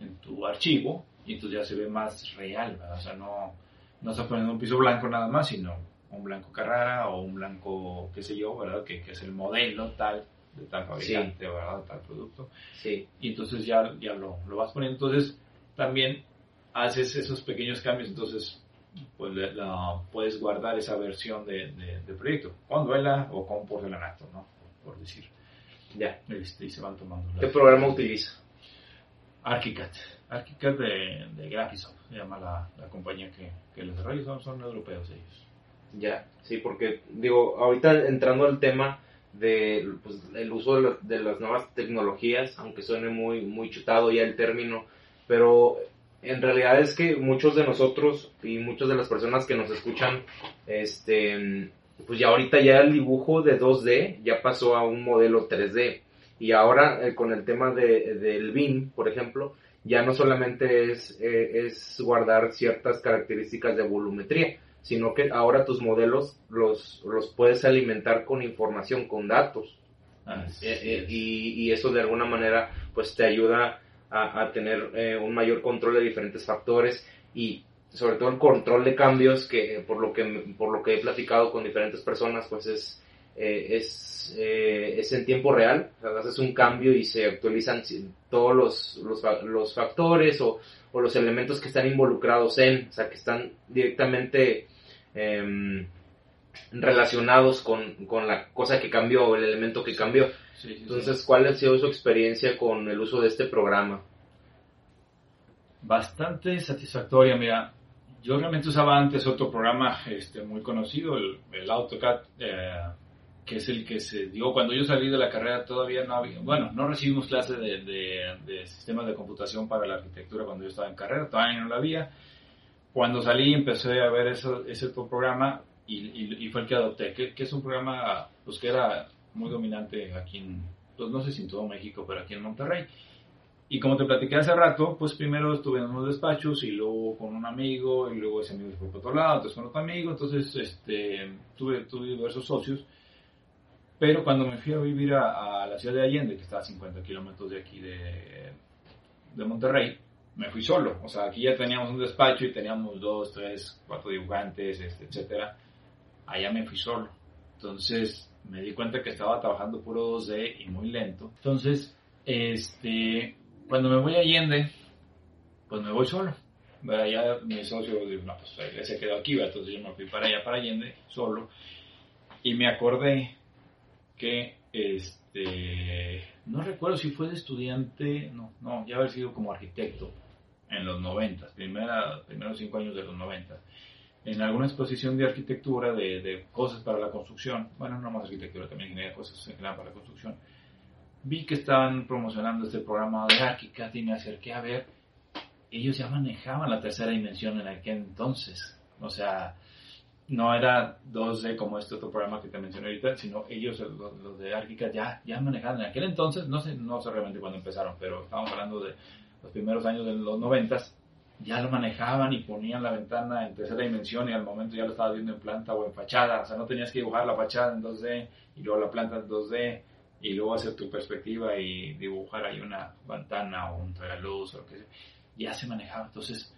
en tu archivo, y entonces ya se ve más real, ¿verdad? O sea, no no está poniendo un piso blanco nada más, sino un blanco Carrara o un blanco, qué sé yo, ¿verdad? Que, que es el modelo tal de tal fabricante, ¿verdad? Tal producto. Sí. Y entonces ya, ya lo, lo, vas poniendo. Entonces también haces esos pequeños cambios, entonces pues la, puedes guardar esa versión de, de, proyecto, con duela o con porcelanato, ¿no? Por decir. Ya. Este, y se van tomando. ¿Qué programa utiliza? Archicad. Archicad de, de Graphisoft, se llama la, la compañía que, que los desarrolla, son, son europeos ellos. Ya, sí, porque digo, ahorita entrando al tema de pues, el uso de, de, las nuevas tecnologías, aunque suene muy, muy chutado ya el término, pero en realidad es que muchos de nosotros y muchas de las personas que nos escuchan, este, pues ya ahorita ya el dibujo de 2D ya pasó a un modelo 3D. Y ahora eh, con el tema de, del BIM, por ejemplo, ya no solamente es, eh, es guardar ciertas características de volumetría, sino que ahora tus modelos los, los puedes alimentar con información, con datos. Eh, y, y, eso de alguna manera pues te ayuda a, a tener un mayor control de diferentes factores y sobre todo el control de cambios que por lo que por lo que he platicado con diferentes personas pues es es eh, es en tiempo real, haces un cambio y se actualizan todos los, los, factores o, los elementos que están involucrados en, o sea, que están directamente em, relacionados con, la cosa que cambió o el elemento que cambió. Entonces, ¿cuál ha sido su experiencia con el uso de este programa? Bastante satisfactoria, mira. Yo realmente usaba antes otro programa este, muy conocido, el, el AutoCAD. Eh, que es el que se dio cuando yo salí de la carrera todavía no había, bueno, no recibimos clase de, de, sistemas de computación para la arquitectura cuando yo estaba en carrera, todavía no la había. Cuando salí empecé a ver eso, ese programa y, y, fue el que adopté, que, que, es un programa pues que era muy dominante aquí en, pues no sé si en todo México, pero aquí en Monterrey. Y como te platiqué hace rato, pues primero estuve en unos despachos y luego con un amigo y luego ese amigo fue por otro lado, entonces con otro amigo, entonces este, tuve, tuve diversos socios pero cuando me fui a vivir a, la ciudad de Allende, que está a 50 kilómetros de aquí de, de Monterrey, me fui solo. O sea, aquí ya teníamos un despacho y teníamos dos, tres, cuatro dibujantes, este, etcétera. Allá me fui solo. Entonces me di cuenta que estaba trabajando puro 2D y muy lento. Entonces, este, cuando me voy a Allende, pues me voy solo. Ya mi socio dijo, no, pues él se quedó aquí, entonces yo me fui para allá, para Allende, solo. Y me acordé que este no recuerdo si fue de estudiante, no, no, ya haber sido como arquitecto en los 90, primera, primeros cinco años de los 90, en alguna exposición de arquitectura, de, de cosas para la construcción, bueno, no más arquitectura, también ingeniería, cosas para la construcción, vi que estaban promocionando este programa de ArchiCAD y me acerqué a ver, ellos ya manejaban la tercera dimensión en aquel entonces, o sea, no era 2D como este otro programa que te mencioné ahorita, sino ellos, los, de Arquica, ya, ya manejaban en aquel entonces, no sé, no sé realmente cuándo empezaron, pero estamos hablando de los primeros años de los noventas, ya lo manejaban y ponían la ventana en tercera dimensión y al momento ya lo estabas viendo en planta o en fachada. O sea, no tenías que dibujar la fachada en 2D y luego la planta en 2D y luego hacer tu perspectiva y dibujar ahí una ventana o un tragaluz o lo que sea. Ya se manejaba. Entonces,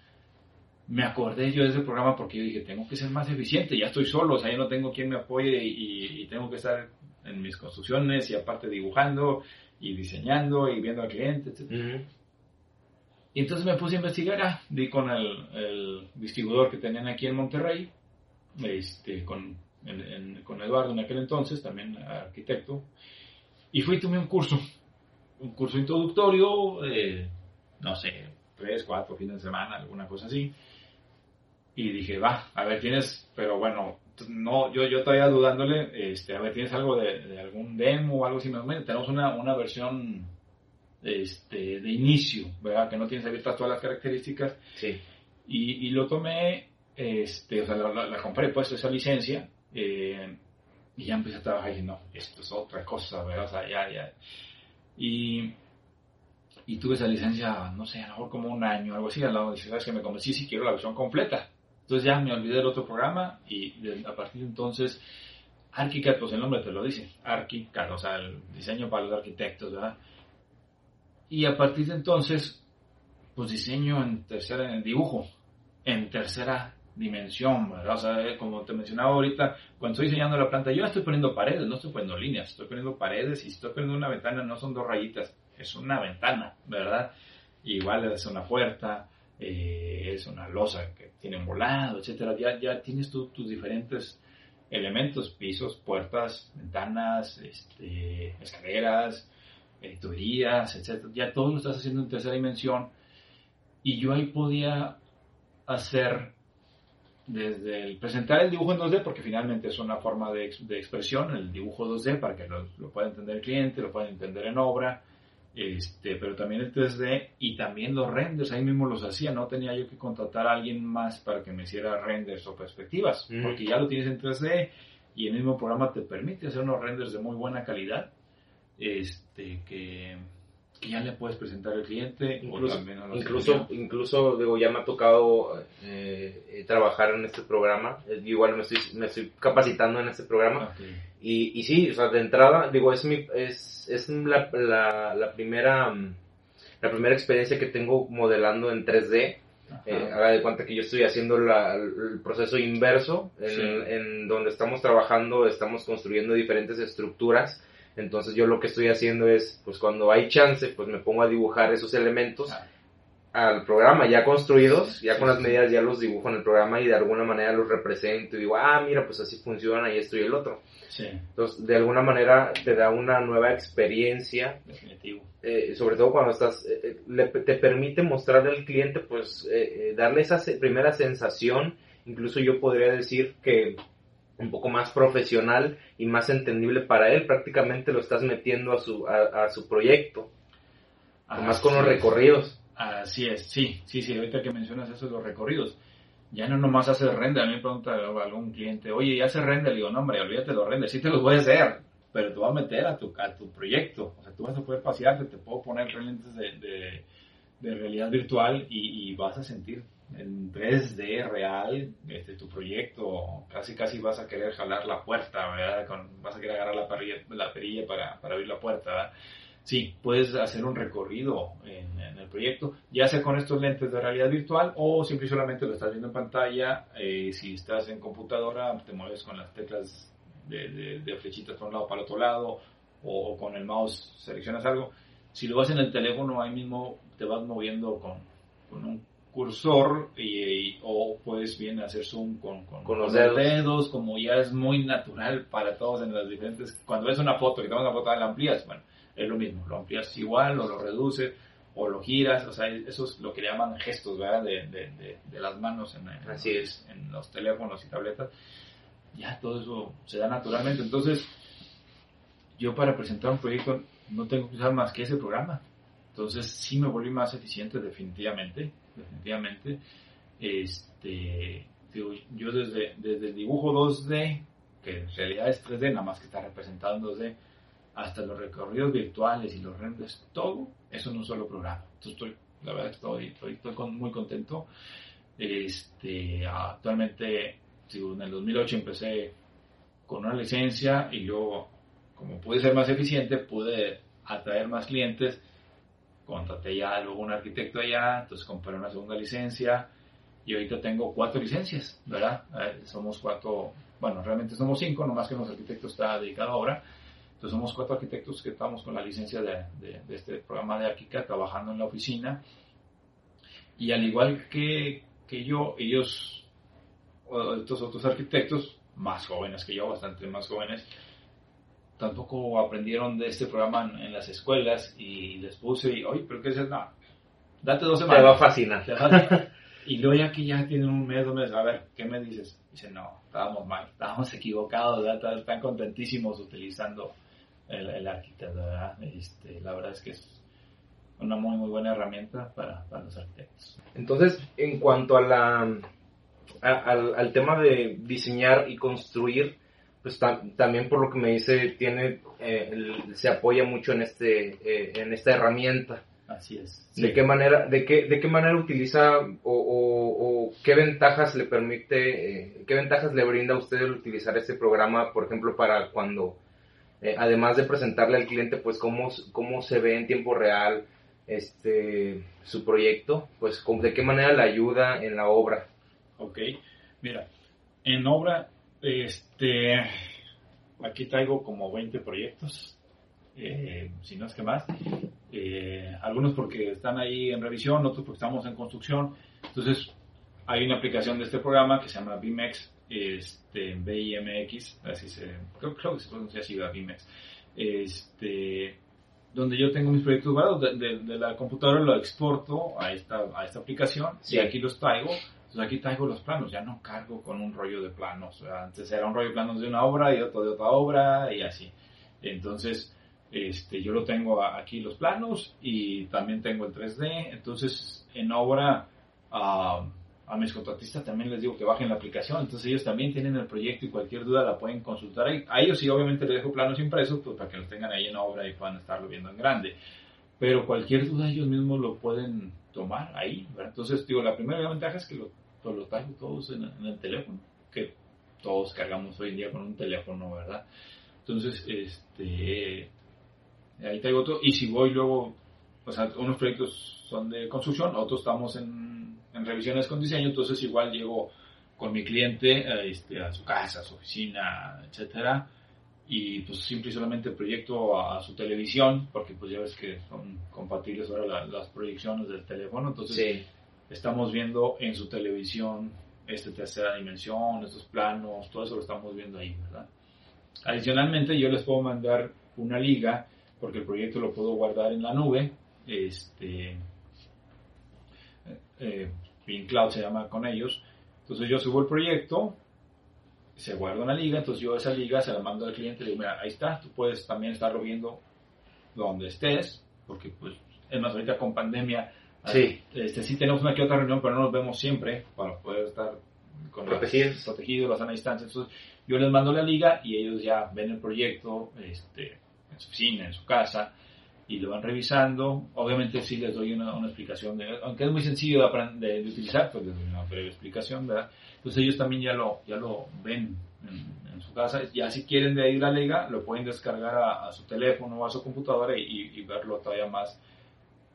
me acordé yo de ese programa porque yo dije, tengo que ser más eficiente, ya estoy solo, o sea, ya no tengo quien me apoye y, tengo que estar en mis construcciones y aparte dibujando y diseñando y viendo al cliente, etc. Y entonces me puse a investigar, ah, di con el, distribuidor que tenían aquí en Monterrey, este, con, con Eduardo en aquel entonces, también arquitecto, y fui y tomé un curso, un curso introductorio, eh, no sé, tres, cuatro fines de semana, alguna cosa así. Y dije, va, a ver, tienes, pero bueno, no, yo, yo todavía dudándole, este, a ver, tienes algo de, algún demo o algo así, tenemos una, una versión este, de inicio, ¿verdad? Que no tienes abiertas todas las características. Sí. Y, y lo tomé, este, o sea, la, compré, pues, esa licencia, eh, y ya empecé a trabajar y no, esto es otra cosa, ¿verdad? O sea, ya, ya. Y, y tuve esa licencia, no sé, a lo mejor como un año, algo así, al lado de ¿sabes? Que me convencí si quiero la versión completa. Entonces ya me olvidé del otro programa y a partir de entonces, ArchiCAD, pues el nombre te lo dice, ArchiCAD, o sea, el diseño para los arquitectos, ¿verdad? Y a partir de entonces, pues diseño en tercera, en el dibujo, en tercera dimensión, ¿verdad? O sea, como te mencionaba ahorita, cuando estoy diseñando la planta, yo estoy poniendo paredes, no estoy poniendo líneas, estoy poniendo paredes y estoy poniendo una ventana, no son dos rayitas, es una ventana, ¿verdad? Igual es una puerta, eh, es una losa que tiene un volado, etcétera. Ya, ya tienes tú tus diferentes elementos, pisos, puertas, ventanas, este, escaleras, eh, tuberías, etcétera. Ya todo lo estás haciendo en tercera dimensión y yo ahí podía hacer desde el presentar el dibujo en 2D, porque finalmente es una forma de, de expresión, el dibujo 2D, para que lo, lo, pueda entender el cliente, lo pueda entender en obra, este, pero también el 3D y también los renders, ahí mismo los hacía, no tenía yo que contratar a alguien más para que me hiciera renders o perspectivas, porque ya lo tienes en 3D y el mismo programa te permite hacer unos renders de muy buena calidad, este, que que ya le puedes presentar al cliente. Incluso, incluso, incluso, digo, ya me ha tocado eh, eh, trabajar en este programa. Eh, igual me estoy, me estoy capacitando en este programa. Y, y sí, o sea, de entrada, digo, es, mi, es, es la, la, la, primera, la primera experiencia que tengo modelando en 3D. haga de cuenta que yo estoy haciendo la, el proceso inverso, en, en donde estamos trabajando, estamos construyendo diferentes estructuras entonces yo lo que estoy haciendo es, pues cuando hay chance, pues me pongo a dibujar esos elementos ah. al programa ya construidos, ya con las medidas ya los dibujo en el programa y de alguna manera los represento y digo, ah, mira, pues así funciona y esto y el otro. Entonces, de alguna manera te da una nueva experiencia. Definitivo. Eh, sobre todo cuando estás, eh, eh, te permite mostrarle al cliente, pues, darle esa primera sensación. Incluso yo podría decir que un poco más profesional y más entendible para él. Prácticamente lo estás metiendo a su, a, su proyecto. Además con los recorridos. Así es, sí, sí, sí, ahorita que mencionas eso de los recorridos. Ya no nomás hace render, a mí me pregunta algún cliente, oye, ¿ya hace render? Le digo, no hombre, olvídate de los render, sí te los voy a hacer, pero te voy a meter a tu, a tu proyecto. O sea, tú vas a poder pasearte, te puedo poner lentes de, de, realidad virtual y, y vas a sentir en 3D real este, tu proyecto, casi casi vas a querer jalar la puerta, ¿verdad? vas a querer agarrar la, perilla, la perilla para, para abrir la puerta, ¿verdad? Sí, puedes hacer un recorrido en, el proyecto, ya sea con estos lentes de realidad virtual o simple y solamente lo estás viendo en pantalla. Eh, si estás en computadora, te mueves con las teclas de, de, flechitas por un lado para el otro lado o, con el mouse seleccionas algo. Si lo vas en el teléfono, ahí mismo te vas moviendo con, con un cursor y, o puedes bien hacer zoom con, con, los dedos. como ya es muy natural para todos en las diferentes cuando ves una foto que tomas una foto la amplías bueno es lo mismo lo amplías igual o lo reduces o lo giras o sea eso es lo que llaman gestos ¿verdad? De, de, de, las manos en, Así es. en los teléfonos y tabletas ya todo eso se da naturalmente entonces yo para presentar un proyecto no tengo que usar más que ese programa entonces sí me volví más eficiente definitivamente definitivamente. Este, yo desde, desde el dibujo 2D, que en realidad es 3D, nada más que está representado en 2D, hasta los recorridos virtuales y los renders, todo eso en un solo programa. Entonces estoy la verdad estoy, estoy, estoy muy contento. Este, actualmente, en el 2008 empecé con una licencia y yo, como pude ser más eficiente, pude atraer más clientes. Contraté ya luego un arquitecto allá, entonces compré una segunda licencia y ahorita tengo cuatro licencias, ¿verdad? Somos cuatro, bueno, realmente somos cinco, nomás que los arquitectos está dedicado ahora. Entonces somos cuatro arquitectos que estamos con la licencia de, de, este programa de Arquica trabajando en la oficina. Y al igual que, que yo, ellos, estos otros arquitectos, más jóvenes que yo, bastante más jóvenes, tampoco aprendieron de este programa en, las escuelas y les puse, y, oye, pero ¿qué es eso? No, date dos semanas. Te va a fascinar. y luego ya que ya tienen un mes, dos meses, a ver, ¿qué me dices? Dice, no, estábamos mal, estábamos equivocados, están contentísimos utilizando el, el arquitecto, ¿verdad? Este, la verdad es que es una muy, muy buena herramienta para, para los arquitectos. Entonces, en cuanto a la, al, al tema de diseñar y construir, pues también por lo que me dice, tiene, eh, se apoya mucho en, este, eh, en esta herramienta. Así es. ¿De qué manera, de qué, de qué manera utiliza o, o, qué ventajas le permite, eh, qué ventajas le brinda a usted el utilizar este programa, por ejemplo, para cuando, además de presentarle al cliente, pues cómo, cómo se ve en tiempo real este su proyecto, pues de qué manera le ayuda en la obra? Ok, mira, en obra este, aquí traigo como 20 proyectos, eh, si no es que más. Eh, algunos porque están ahí en revisión, otros porque estamos en construcción. Entonces, hay una aplicación de este programa que se llama BIMX, este, BIMX, así se, creo, que se pronuncia así, BIMX, este, donde yo tengo mis proyectos de, la computadora, lo exporto a esta, a esta aplicación y aquí los traigo entonces aquí traigo los planos, ya no cargo con un rollo de planos. Antes era un rollo de planos de una obra y otro de otra obra y así. Entonces, este, yo lo tengo aquí los planos y también tengo el 3D. Entonces, en obra, a mis contratistas también les digo que bajen la aplicación. Entonces, ellos también tienen el proyecto y cualquier duda la pueden consultar ahí. A ellos sí, obviamente, les dejo planos impresos pues, para que los tengan ahí en obra y puedan estarlo viendo en grande. Pero cualquier duda ellos mismos lo pueden tomar ahí. Entonces, digo, la primera ventaja es que lo pues lo traigo todos en, el teléfono, que todos cargamos hoy en día con un teléfono, ¿verdad? Entonces, este, ahí traigo todo, y si voy luego, o sea, unos proyectos son de construcción, otros estamos en, en revisiones con diseño, entonces igual llego con mi cliente este, a su casa, a su oficina, etcétera, y pues simple y solamente proyecto a, su televisión, porque pues ya ves que son compatibles ahora las proyecciones del teléfono, entonces sí estamos viendo en su televisión esta tercera dimensión, estos planos, todo eso lo estamos viendo ahí, ¿verdad? Adicionalmente, yo les puedo mandar una liga, porque el proyecto lo puedo guardar en la nube, este, eh, Cloud se llama con ellos, entonces yo subo el proyecto, se guarda una liga, entonces yo esa liga se la mando al cliente y le digo, mira, ahí está, tú puedes también estarlo viendo donde estés, porque pues, es más, ahorita con pandemia Sí. Este, sí tenemos una que otra reunión, pero no nos vemos siempre para poder estar con protegidos, protegidos la sana distancia. Entonces, yo les mando la liga y ellos ya ven el proyecto este, en su oficina, en su casa, y lo van revisando. Obviamente sí les doy una, una explicación, de, aunque es muy sencillo de, de, utilizar, pues les doy una breve explicación, ¿verdad? Entonces ellos también ya lo, ya lo ven en, su casa. Ya si quieren de ahí la liga, lo pueden descargar a, su teléfono o a su computadora y, verlo todavía más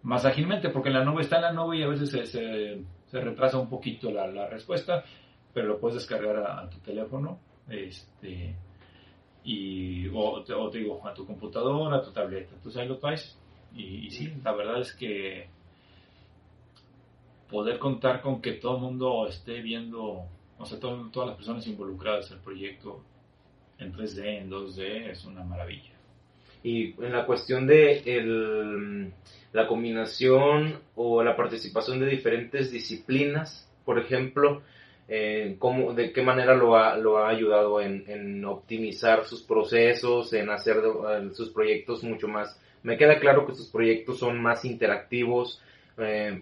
más ágilmente, porque la nube está en la nube y a veces se, se, retrasa un poquito la, la, respuesta, pero lo puedes descargar a, tu teléfono, este, y, o, te, digo, a tu computadora, a tu tableta. Entonces ahí lo traes. Y, sí, la verdad es que poder contar con que todo el mundo esté viendo, o sea, todas las personas involucradas en el proyecto en 3D, en 2D, es una maravilla. Y en la cuestión de el, la combinación o la participación de diferentes disciplinas, por ejemplo, eh, cómo, de qué manera lo ha, lo ha ayudado en, optimizar sus procesos, en hacer sus proyectos mucho más. Me queda claro que sus proyectos son más interactivos, eh,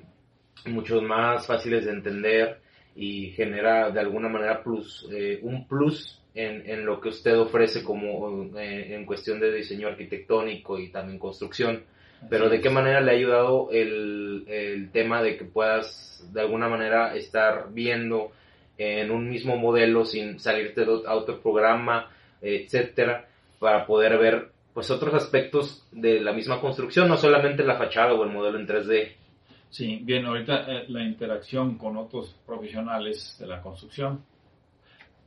muchos más fáciles de entender y genera de alguna manera plus, eh, un plus en, en, lo que usted ofrece como eh, en cuestión de diseño arquitectónico y también construcción. Pero ¿de qué manera le ha ayudado el, el tema de que puedas de alguna manera estar viendo en un mismo modelo sin salirte de otro programa, etcétera, para poder ver pues otros aspectos de la misma construcción, no solamente la fachada o el modelo en 3D. Sí, bien, ahorita eh, la interacción con otros profesionales de la construcción,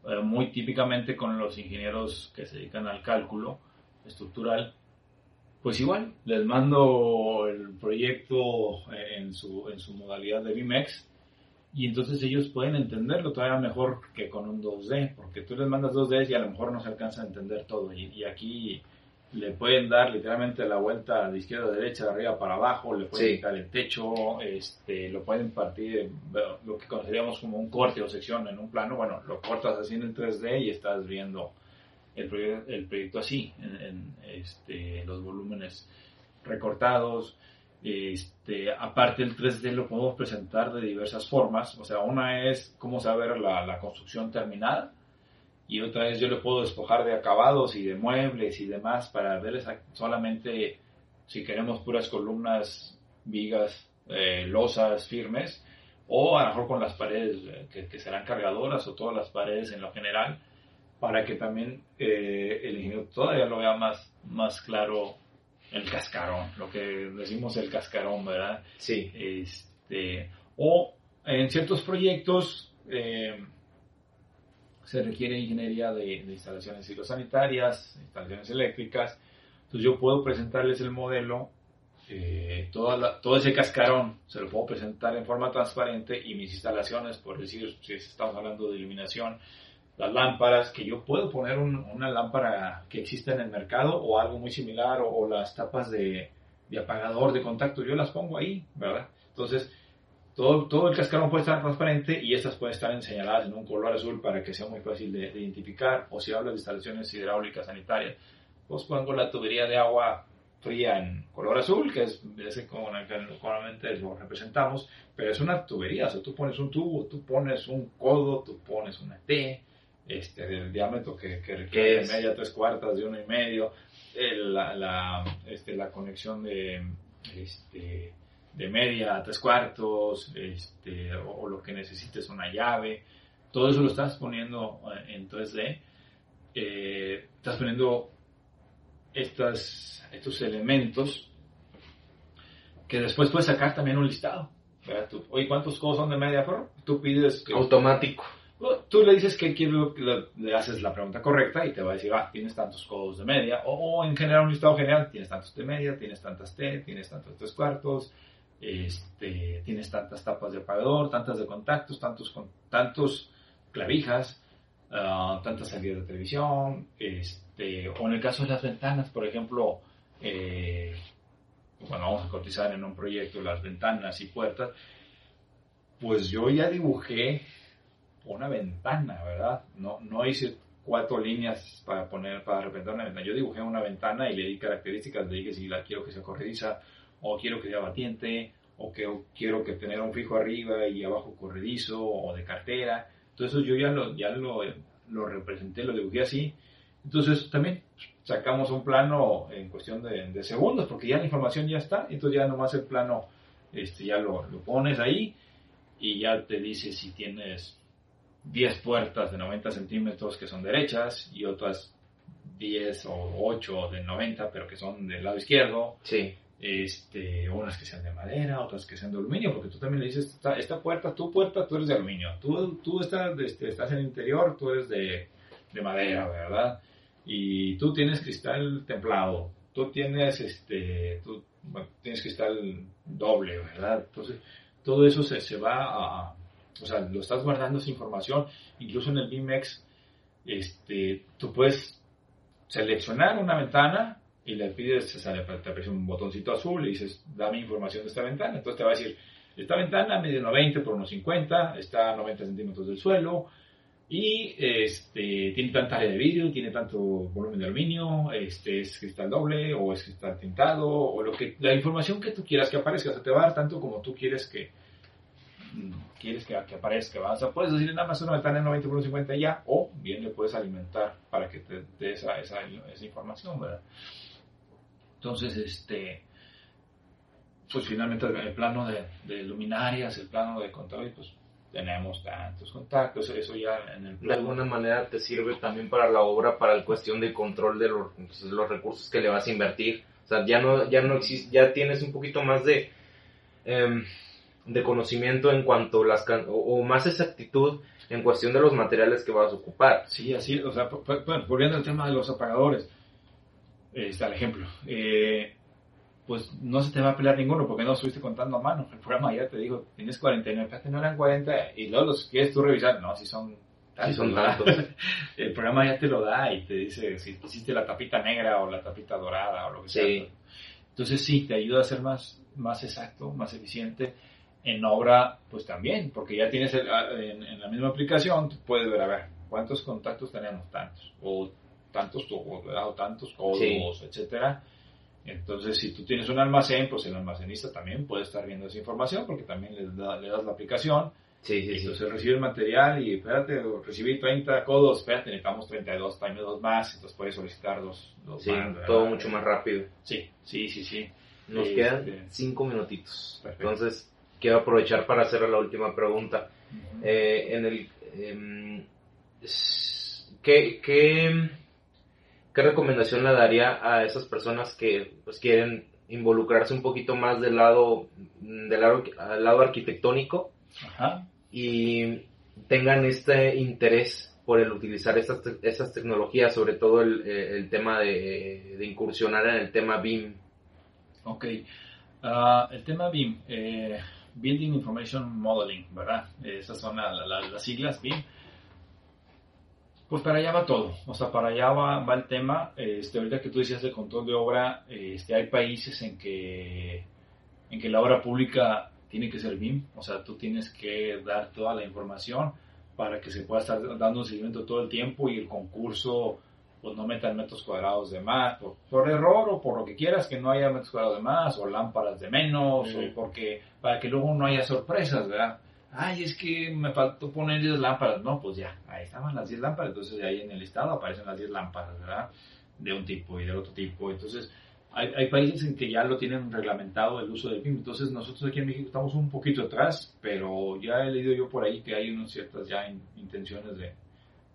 eh, muy típicamente con los ingenieros que se dedican al cálculo estructural, pues igual, les mando el proyecto en su, en su modalidad de BIMEX y entonces ellos pueden entenderlo todavía mejor que con un 2D, porque tú les mandas 2D y a lo mejor no se alcanza a entender todo. Y, aquí le pueden dar literalmente la vuelta de izquierda a derecha, de arriba para abajo, le pueden quitar el techo, este, lo pueden partir, lo que conoceríamos como un corte o sección en un plano, bueno, lo cortas así en el 3D y estás viendo el, proyecto, el proyecto así, en, este, los volúmenes recortados. Este, aparte el 3D lo podemos presentar de diversas formas, o sea, una es cómo saber la, la construcción terminada, y otra vez yo le puedo despojar de acabados y de muebles y demás para ver solamente si queremos puras columnas, vigas, eh, losas firmes o a lo mejor con las paredes eh, que, serán cargadoras o todas las paredes en lo general para que también eh, el ingeniero todavía lo vea más, más claro el cascarón, lo que decimos el cascarón, ¿verdad? Sí. Este, o en ciertos proyectos eh, se requiere ingeniería de, instalaciones sanitarias, instalaciones eléctricas. Entonces yo puedo presentarles el modelo, eh, todo ese cascarón se lo puedo presentar en forma transparente y mis instalaciones, por decir, si estamos hablando de iluminación, las lámparas, que yo puedo poner una lámpara que existe en el mercado o algo muy similar o, las tapas de, de apagador de contacto, yo las pongo ahí, ¿verdad? Entonces, todo, todo, el cascarón puede estar transparente y estas pueden estar señaladas en un color azul para que sea muy fácil de, identificar. O si hablo de instalaciones hidráulicas sanitarias, pues pongo la tubería de agua fría en color azul, que es ese como normalmente lo representamos, pero es una tubería, o sea, tú pones un tubo, tú pones un codo, tú pones una T, este, del diámetro que, que requiere de media, tres cuartas, de uno y medio, la, la, este, la conexión de, este, de media a tres cuartos, este, o, lo que necesites una llave, todo eso lo estás poniendo eh, en 3D, eh, estás poniendo estas, estos elementos que después puedes sacar también un listado. Oye, ¿cuántos codos son de media? Tú pides... Automático. Tú le dices que quiero, le haces la pregunta correcta y te va a decir, ah, tienes tantos codos de media, o, en general un listado general, tienes tantos de media, tienes tantas T, tienes tantos tres cuartos, este, tienes tantas tapas de apagador, tantas de contactos, tantos, tantos clavijas, ah, tantas salidas de televisión, este, o en el caso de las ventanas, por ejemplo, eh, cuando vamos a cotizar en un proyecto las ventanas y puertas, pues yo ya dibujé una ventana, ¿verdad? No, no hice cuatro líneas para poner, para representar una ventana. Yo dibujé una ventana y le di características, le dije si la quiero que sea corrediza, o quiero que sea batiente, o que quiero que tener un fijo arriba y abajo corredizo, o de cartera. Entonces yo ya lo, ya lo, lo representé, lo dibujé así. Entonces también sacamos un plano en cuestión de, segundos, porque ya la información ya está, entonces ya nomás el plano este, ya lo, lo pones ahí y ya te dice si tienes 10 puertas de 90 centímetros que son derechas y otras 10 o 8 de 90 pero que son del lado izquierdo. Sí este, unas que sean de madera, otras que sean de aluminio, porque tú también le dices, esta, puerta, tu puerta, tú eres de aluminio, tú, tú estás, este, estás en el interior, tú eres de, de, madera, ¿verdad? Y tú tienes cristal templado, tú tienes, este, tú, tienes cristal doble, ¿verdad? Entonces, todo eso se, se va a, o sea, lo estás guardando esa información, incluso en el BIMEX, este, tú puedes seleccionar una ventana y le pides, o sea, te aparece un botoncito azul y dices, dame información de esta ventana. Entonces te va a decir, esta ventana mide 90 por unos 50, está a 90 centímetros del suelo y este, tiene tanta área de vidrio, tiene tanto volumen de aluminio, este, es cristal doble o es cristal tintado o lo que, la información que tú quieras que aparezca, o te va a dar tanto como tú quieres que, quieres que, aparezca. Sea, puedes decirle nada más una ventana de 90 por 50 ya, o bien le puedes alimentar para que te dé esa, esa, esa información, ¿verdad? Entonces, este, pues finalmente el plano de, luminarias, el plano de control, pues tenemos tantos contactos, eso ya en De alguna manera te sirve también para la obra, para la cuestión de control de los, los recursos que le vas a invertir. O sea, ya no, ya no existe, ya tienes un poquito más de, em, de conocimiento en cuanto a las, can- o, o más exactitud en cuestión de los materiales que vas a ocupar. Sí, así, o sea, volviendo al tema de los apagadores, eh, está el ejemplo. Eh, pues no se te va a pelear ninguno porque no estuviste contando a mano. El programa ya te dijo, tienes 49, fíjate, no eran 40, y luego los quieres tú revisar, no, si son Sí, son ¿verdad? tantos. El programa ya te lo da y te dice si hiciste la tapita negra o la tapita dorada o lo que sea. Sí. Entonces sí, te ayuda a ser más, más exacto, más eficiente. En obra, pues también, porque ya tienes el- ah, en, en la misma aplicación, puedes ver, a ver, cuántos contactos tenemos, tantos, o tantos tubos, ¿verdad? o tantos codos, etcétera. Entonces, si tú tienes un almacén, pues el almacenista también puede estar viendo esa información, porque también le, da- le das la aplicación, Sí, sí, sí. entonces recibe el material y espérate, recibí 30 codos, espérate, necesitamos 32, tráeme dos más, entonces puedes solicitar dos, dos más, ¿verdad? todo mucho más rápido. Sí, sí, sí, sí. Nos Este, quedan cinco minutitos. Perfecto. Entonces, quiero aprovechar para hacer la última pregunta. Ujú. Eh, en el, s- ¿qué, qué, qué recomendación le daría a esas personas que pues, quieren involucrarse un poquito más del lado, del lado, al lado arquitectónico Ajá. y tengan este interés por el utilizar estas, te- estas tecnologías, sobre todo el, eh, el tema de, de incursionar en el tema BIM? Ok. Ah, el tema BIM, eh, Building Information Modeling, ¿verdad? Esas son la- la- las siglas BIM. Pues para allá va todo, o sea, para allá va, va el tema. Este, ahorita que tú decías de control de obra, este, hay países en que, en que la obra pública tiene que ser BIM, o sea, tú tienes que dar toda la información para que se pueda estar dando un seguimiento todo el tiempo y el concurso pues no metan metros cuadrados de más, por, por error o por lo que quieras, que no haya metros cuadrados de más, o lámparas de menos, o porque, para que luego no haya sorpresas, ¿verdad? Ay, es que me faltó poner 10 lámparas. No, pues ya, ahí estaban las 10 lámparas, entonces ahí en el listado aparecen las 10 lámparas, ¿verdad? De un tipo y del otro tipo. Entonces, hay, hay países en que ya lo tienen reglamentado el uso del BIM. Entonces, nosotros aquí en México estamos un poquito atrás, pero ya he leído yo por ahí que hay unas ciertas ya in- intenciones de,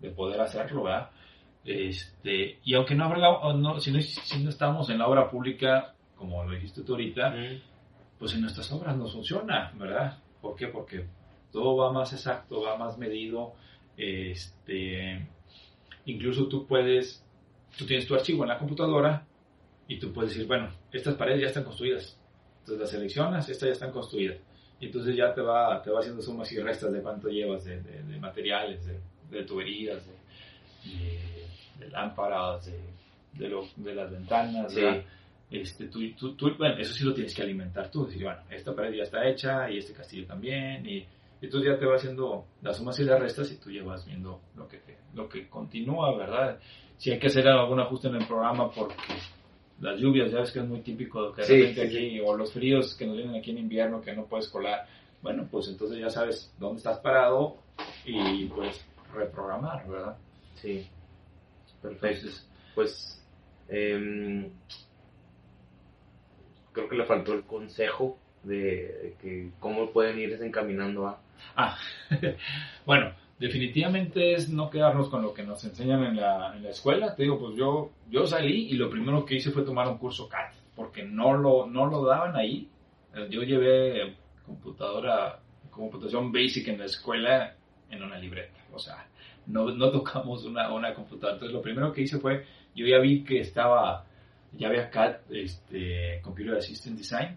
de poder hacerlo, ¿verdad? Este, y aunque no, habrá, no, si, no, si no estamos en la obra pública, como lo dijiste tú ahorita, pues en nuestras obras no funciona, ¿verdad? ¿Por qué? Porque todo va más exacto, va más medido. Este, incluso tú puedes, tú tienes tu archivo en la computadora y tú puedes decir, bueno, estas paredes ya están construidas. Entonces las seleccionas, estas ya están construidas. Y entonces ya te va, te va haciendo sumas y restas de cuánto llevas de, de- de materiales, de, de tuberías, de, de- lámparas, de, de, lo- de las ventanas, Sí. ¿verdad? Este, tú, tú, tú- bueno, eso sí lo tienes que alimentar tú. Decir, bueno, esta pared ya está hecha y este castillo también. Y, entonces ya te va haciendo las sumas y las restas y tú ya vas viendo lo que, te- lo que continúa, ¿verdad? Si hay que hacer algún ajuste en el programa porque las lluvias, ya ves que es muy típico que de Sí, repente sí, aquí, o los fríos que nos vienen aquí en invierno que no puedes colar. Bueno, pues entonces ya sabes dónde estás parado y puedes reprogramar, ¿verdad? Sí. Entonces, Pues em, creo que le faltó el consejo de que cómo pueden irse encaminando a... Ah, bueno, definitivamente es no quedarnos con lo que nos enseñan en la, en la escuela. Te digo, pues yo, yo salí y lo primero que hice fue tomar un curso CAD, porque no lo, no lo daban ahí. Eh, Yo llevé computadora, computación basic en la escuela en una libreta, o sea, no, no tocamos una, una computadora. Entonces lo primero que hice fue, yo ya vi que estaba, ya había CAD, este, Computer Assistant Design,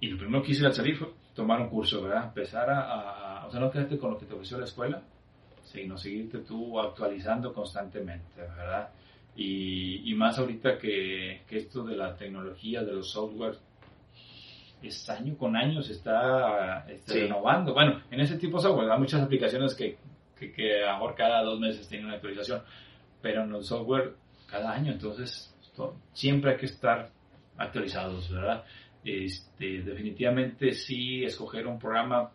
y lo primero que hice al salir fue tomar un curso, ¿verdad? Empezar a, a- o sea, no quedarte con lo que te ofreció la escuela, sino seguirte tú actualizando constantemente, ¿verdad? Y, y más ahorita que, que esto de la tecnología, de los software, es año con año se está, está Sí. renovando. Bueno, en ese tipo de software hay muchas aplicaciones que, que, que a lo mejor cada dos meses tienen una actualización, pero en el software cada año, entonces siempre hay que estar actualizados, ¿verdad? Este, definitivamente sí escoger un programa,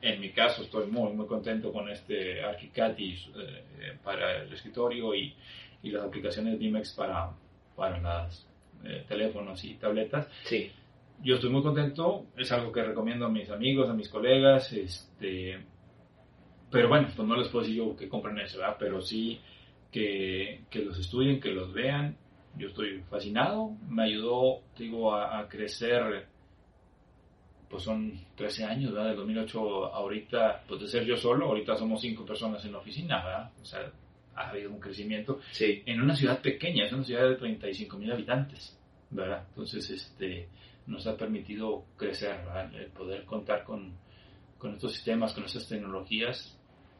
en mi caso estoy muy muy contento con este ArchiCAD y, eh, para el escritorio y, y las aplicaciones Bimex para, para los teléfonos y tabletas. Sí, yo estoy muy contento, es algo que recomiendo a mis amigos, a mis colegas, este, pero bueno, pues no les puedo decir yo que compren eso, ¿verdad? Pero sí que, que los estudien, que los vean. Yo estoy fascinado, me ayudó, digo, a, a crecer pues son 13 años, ¿verdad? De 2008 ahorita, pues de ser yo solo, ahorita somos 5 personas en la oficina, ¿verdad? O sea, ha habido un crecimiento Sí. en una ciudad pequeña, es una ciudad de 35 mil habitantes, ¿verdad? Entonces, este, nos ha permitido crecer, ¿verdad? El poder contar con, con estos sistemas, con estas tecnologías,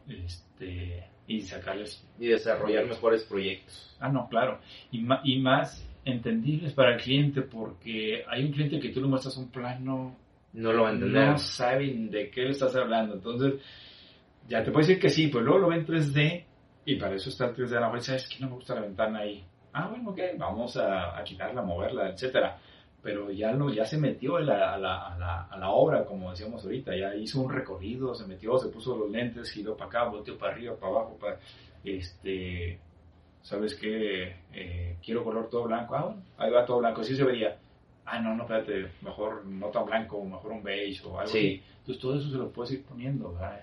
este, y sacarles Y desarrollar mejores proyectos. Ah, no, claro. Y, ma- y más entendibles para el cliente, porque hay un cliente que tú le muestras un plano, No lo va a entender. no saben de qué le estás hablando. Entonces, ya te puedo decir que sí, pues luego lo ven en 3D, y para eso está el 3D. A lo mejor sabes que no me gusta la ventana ahí. Ah, bueno, ok, vamos a, a quitarla, moverla, etcétera. Pero ya, no, ya se metió a la, a, la, a, la, a la obra, como decíamos ahorita, ya hizo un recorrido, se metió, se puso los lentes, giró para acá, volteó para arriba, para abajo, para, este, ¿sabes qué? Eh, quiero color todo blanco. Ah, bueno, ahí va todo blanco. Así se vería. Ah, no, no, espérate, mejor no tan blanco, mejor un beige o algo Sí. así. Entonces todo eso se lo puedes ir poniendo, ¿verdad?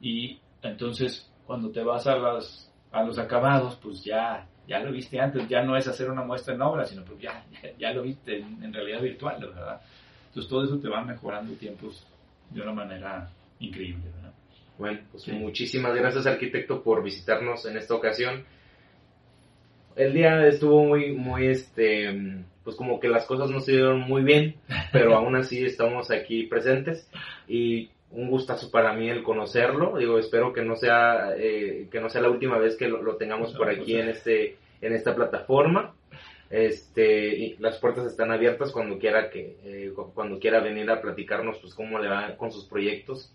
Y entonces cuando te vas a, las, a los acabados, pues ya, ya lo viste antes, ya no es hacer una muestra en obra, sino pues ya, ya, lo viste en, en realidad virtual, ¿verdad? Entonces todo eso te va mejorando tiempos de una manera increíble, ¿verdad? Bueno, pues Sí. muchísimas gracias arquitecto por visitarnos en esta ocasión. El día estuvo muy, muy, este, pues como que las cosas no se dieron muy bien, pero aún así estamos aquí presentes y un gustazo para mí el conocerlo. Digo, espero que no sea, eh, que no sea la última vez que lo, lo tengamos por aquí en este, en esta plataforma. Este, y las puertas están abiertas cuando quiera que, eh, cu- cuando quiera venir a platicarnos, pues cómo le va con sus proyectos.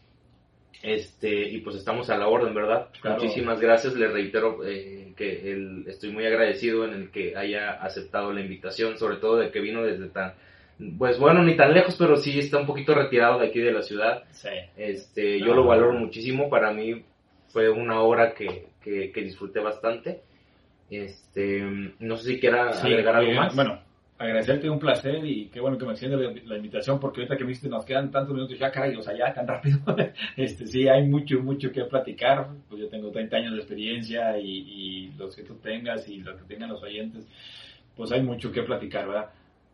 Este, y pues estamos a la orden, ¿verdad? Claro. Muchísimas gracias, le reitero eh, que el- estoy muy agradecido en el que haya aceptado la invitación, sobre todo de que vino desde tan, pues bueno, ni tan lejos, pero sí está un poquito retirado de aquí de la ciudad. Sí. Este, yo lo valoro muchísimo, para mí fue una hora que, que, que disfruté bastante. Este, no sé si quiera Sí, agregar algo eh, más. Bueno, agradecerte un placer y qué bueno que me extiende la, la invitación porque ahorita que me dijiste nos quedan tantos minutos ya caray, o sea, ya tan rápido. este, sí, hay mucho, mucho que platicar. Pues yo tengo 30 años de experiencia y, y los que tú tengas y los que tengan los oyentes, pues hay mucho que platicar, ¿verdad?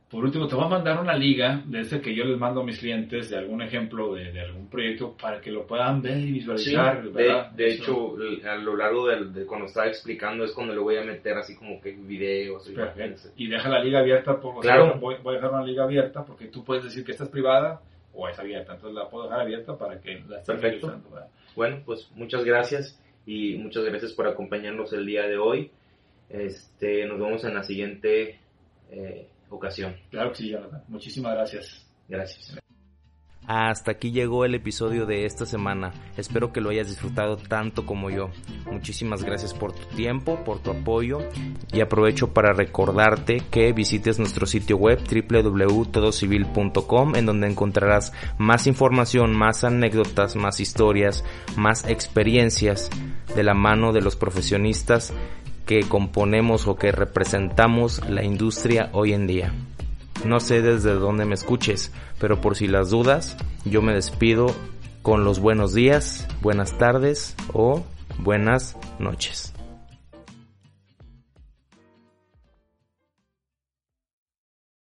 Por último, te voy a mandar una liga de ese que yo les mando a mis clientes de algún ejemplo de, de algún proyecto para que lo puedan ver y visualizar, de, ¿verdad? de hecho, a lo largo de, cuando estaba explicando es cuando le voy a meter así como que videos y imágenes. Y deja la liga abierta, por, o sea, Claro. voy, voy a dejar una liga abierta porque tú puedes decir que esta es privada o es abierta. Entonces la puedo dejar abierta para que la estén Perfecto. Bueno, pues muchas gracias y muchas gracias por acompañarnos el día de hoy. Este, nos vemos en la siguiente eh, ocasión. Claro que sí, Jonathan. Muchísimas gracias. Gracias. Hasta aquí llegó el episodio de esta semana. Espero que lo hayas disfrutado tanto como yo. Muchísimas gracias por tu tiempo, por tu apoyo y aprovecho para recordarte que visites nuestro sitio web www.todocivil.com en donde encontrarás más información, más anécdotas, más historias, más experiencias de la mano de los profesionistas que componemos o que representamos la industria hoy en día. No sé desde dónde me escuches, pero por si las dudas, yo me despido con los buenos días, buenas tardes o buenas noches.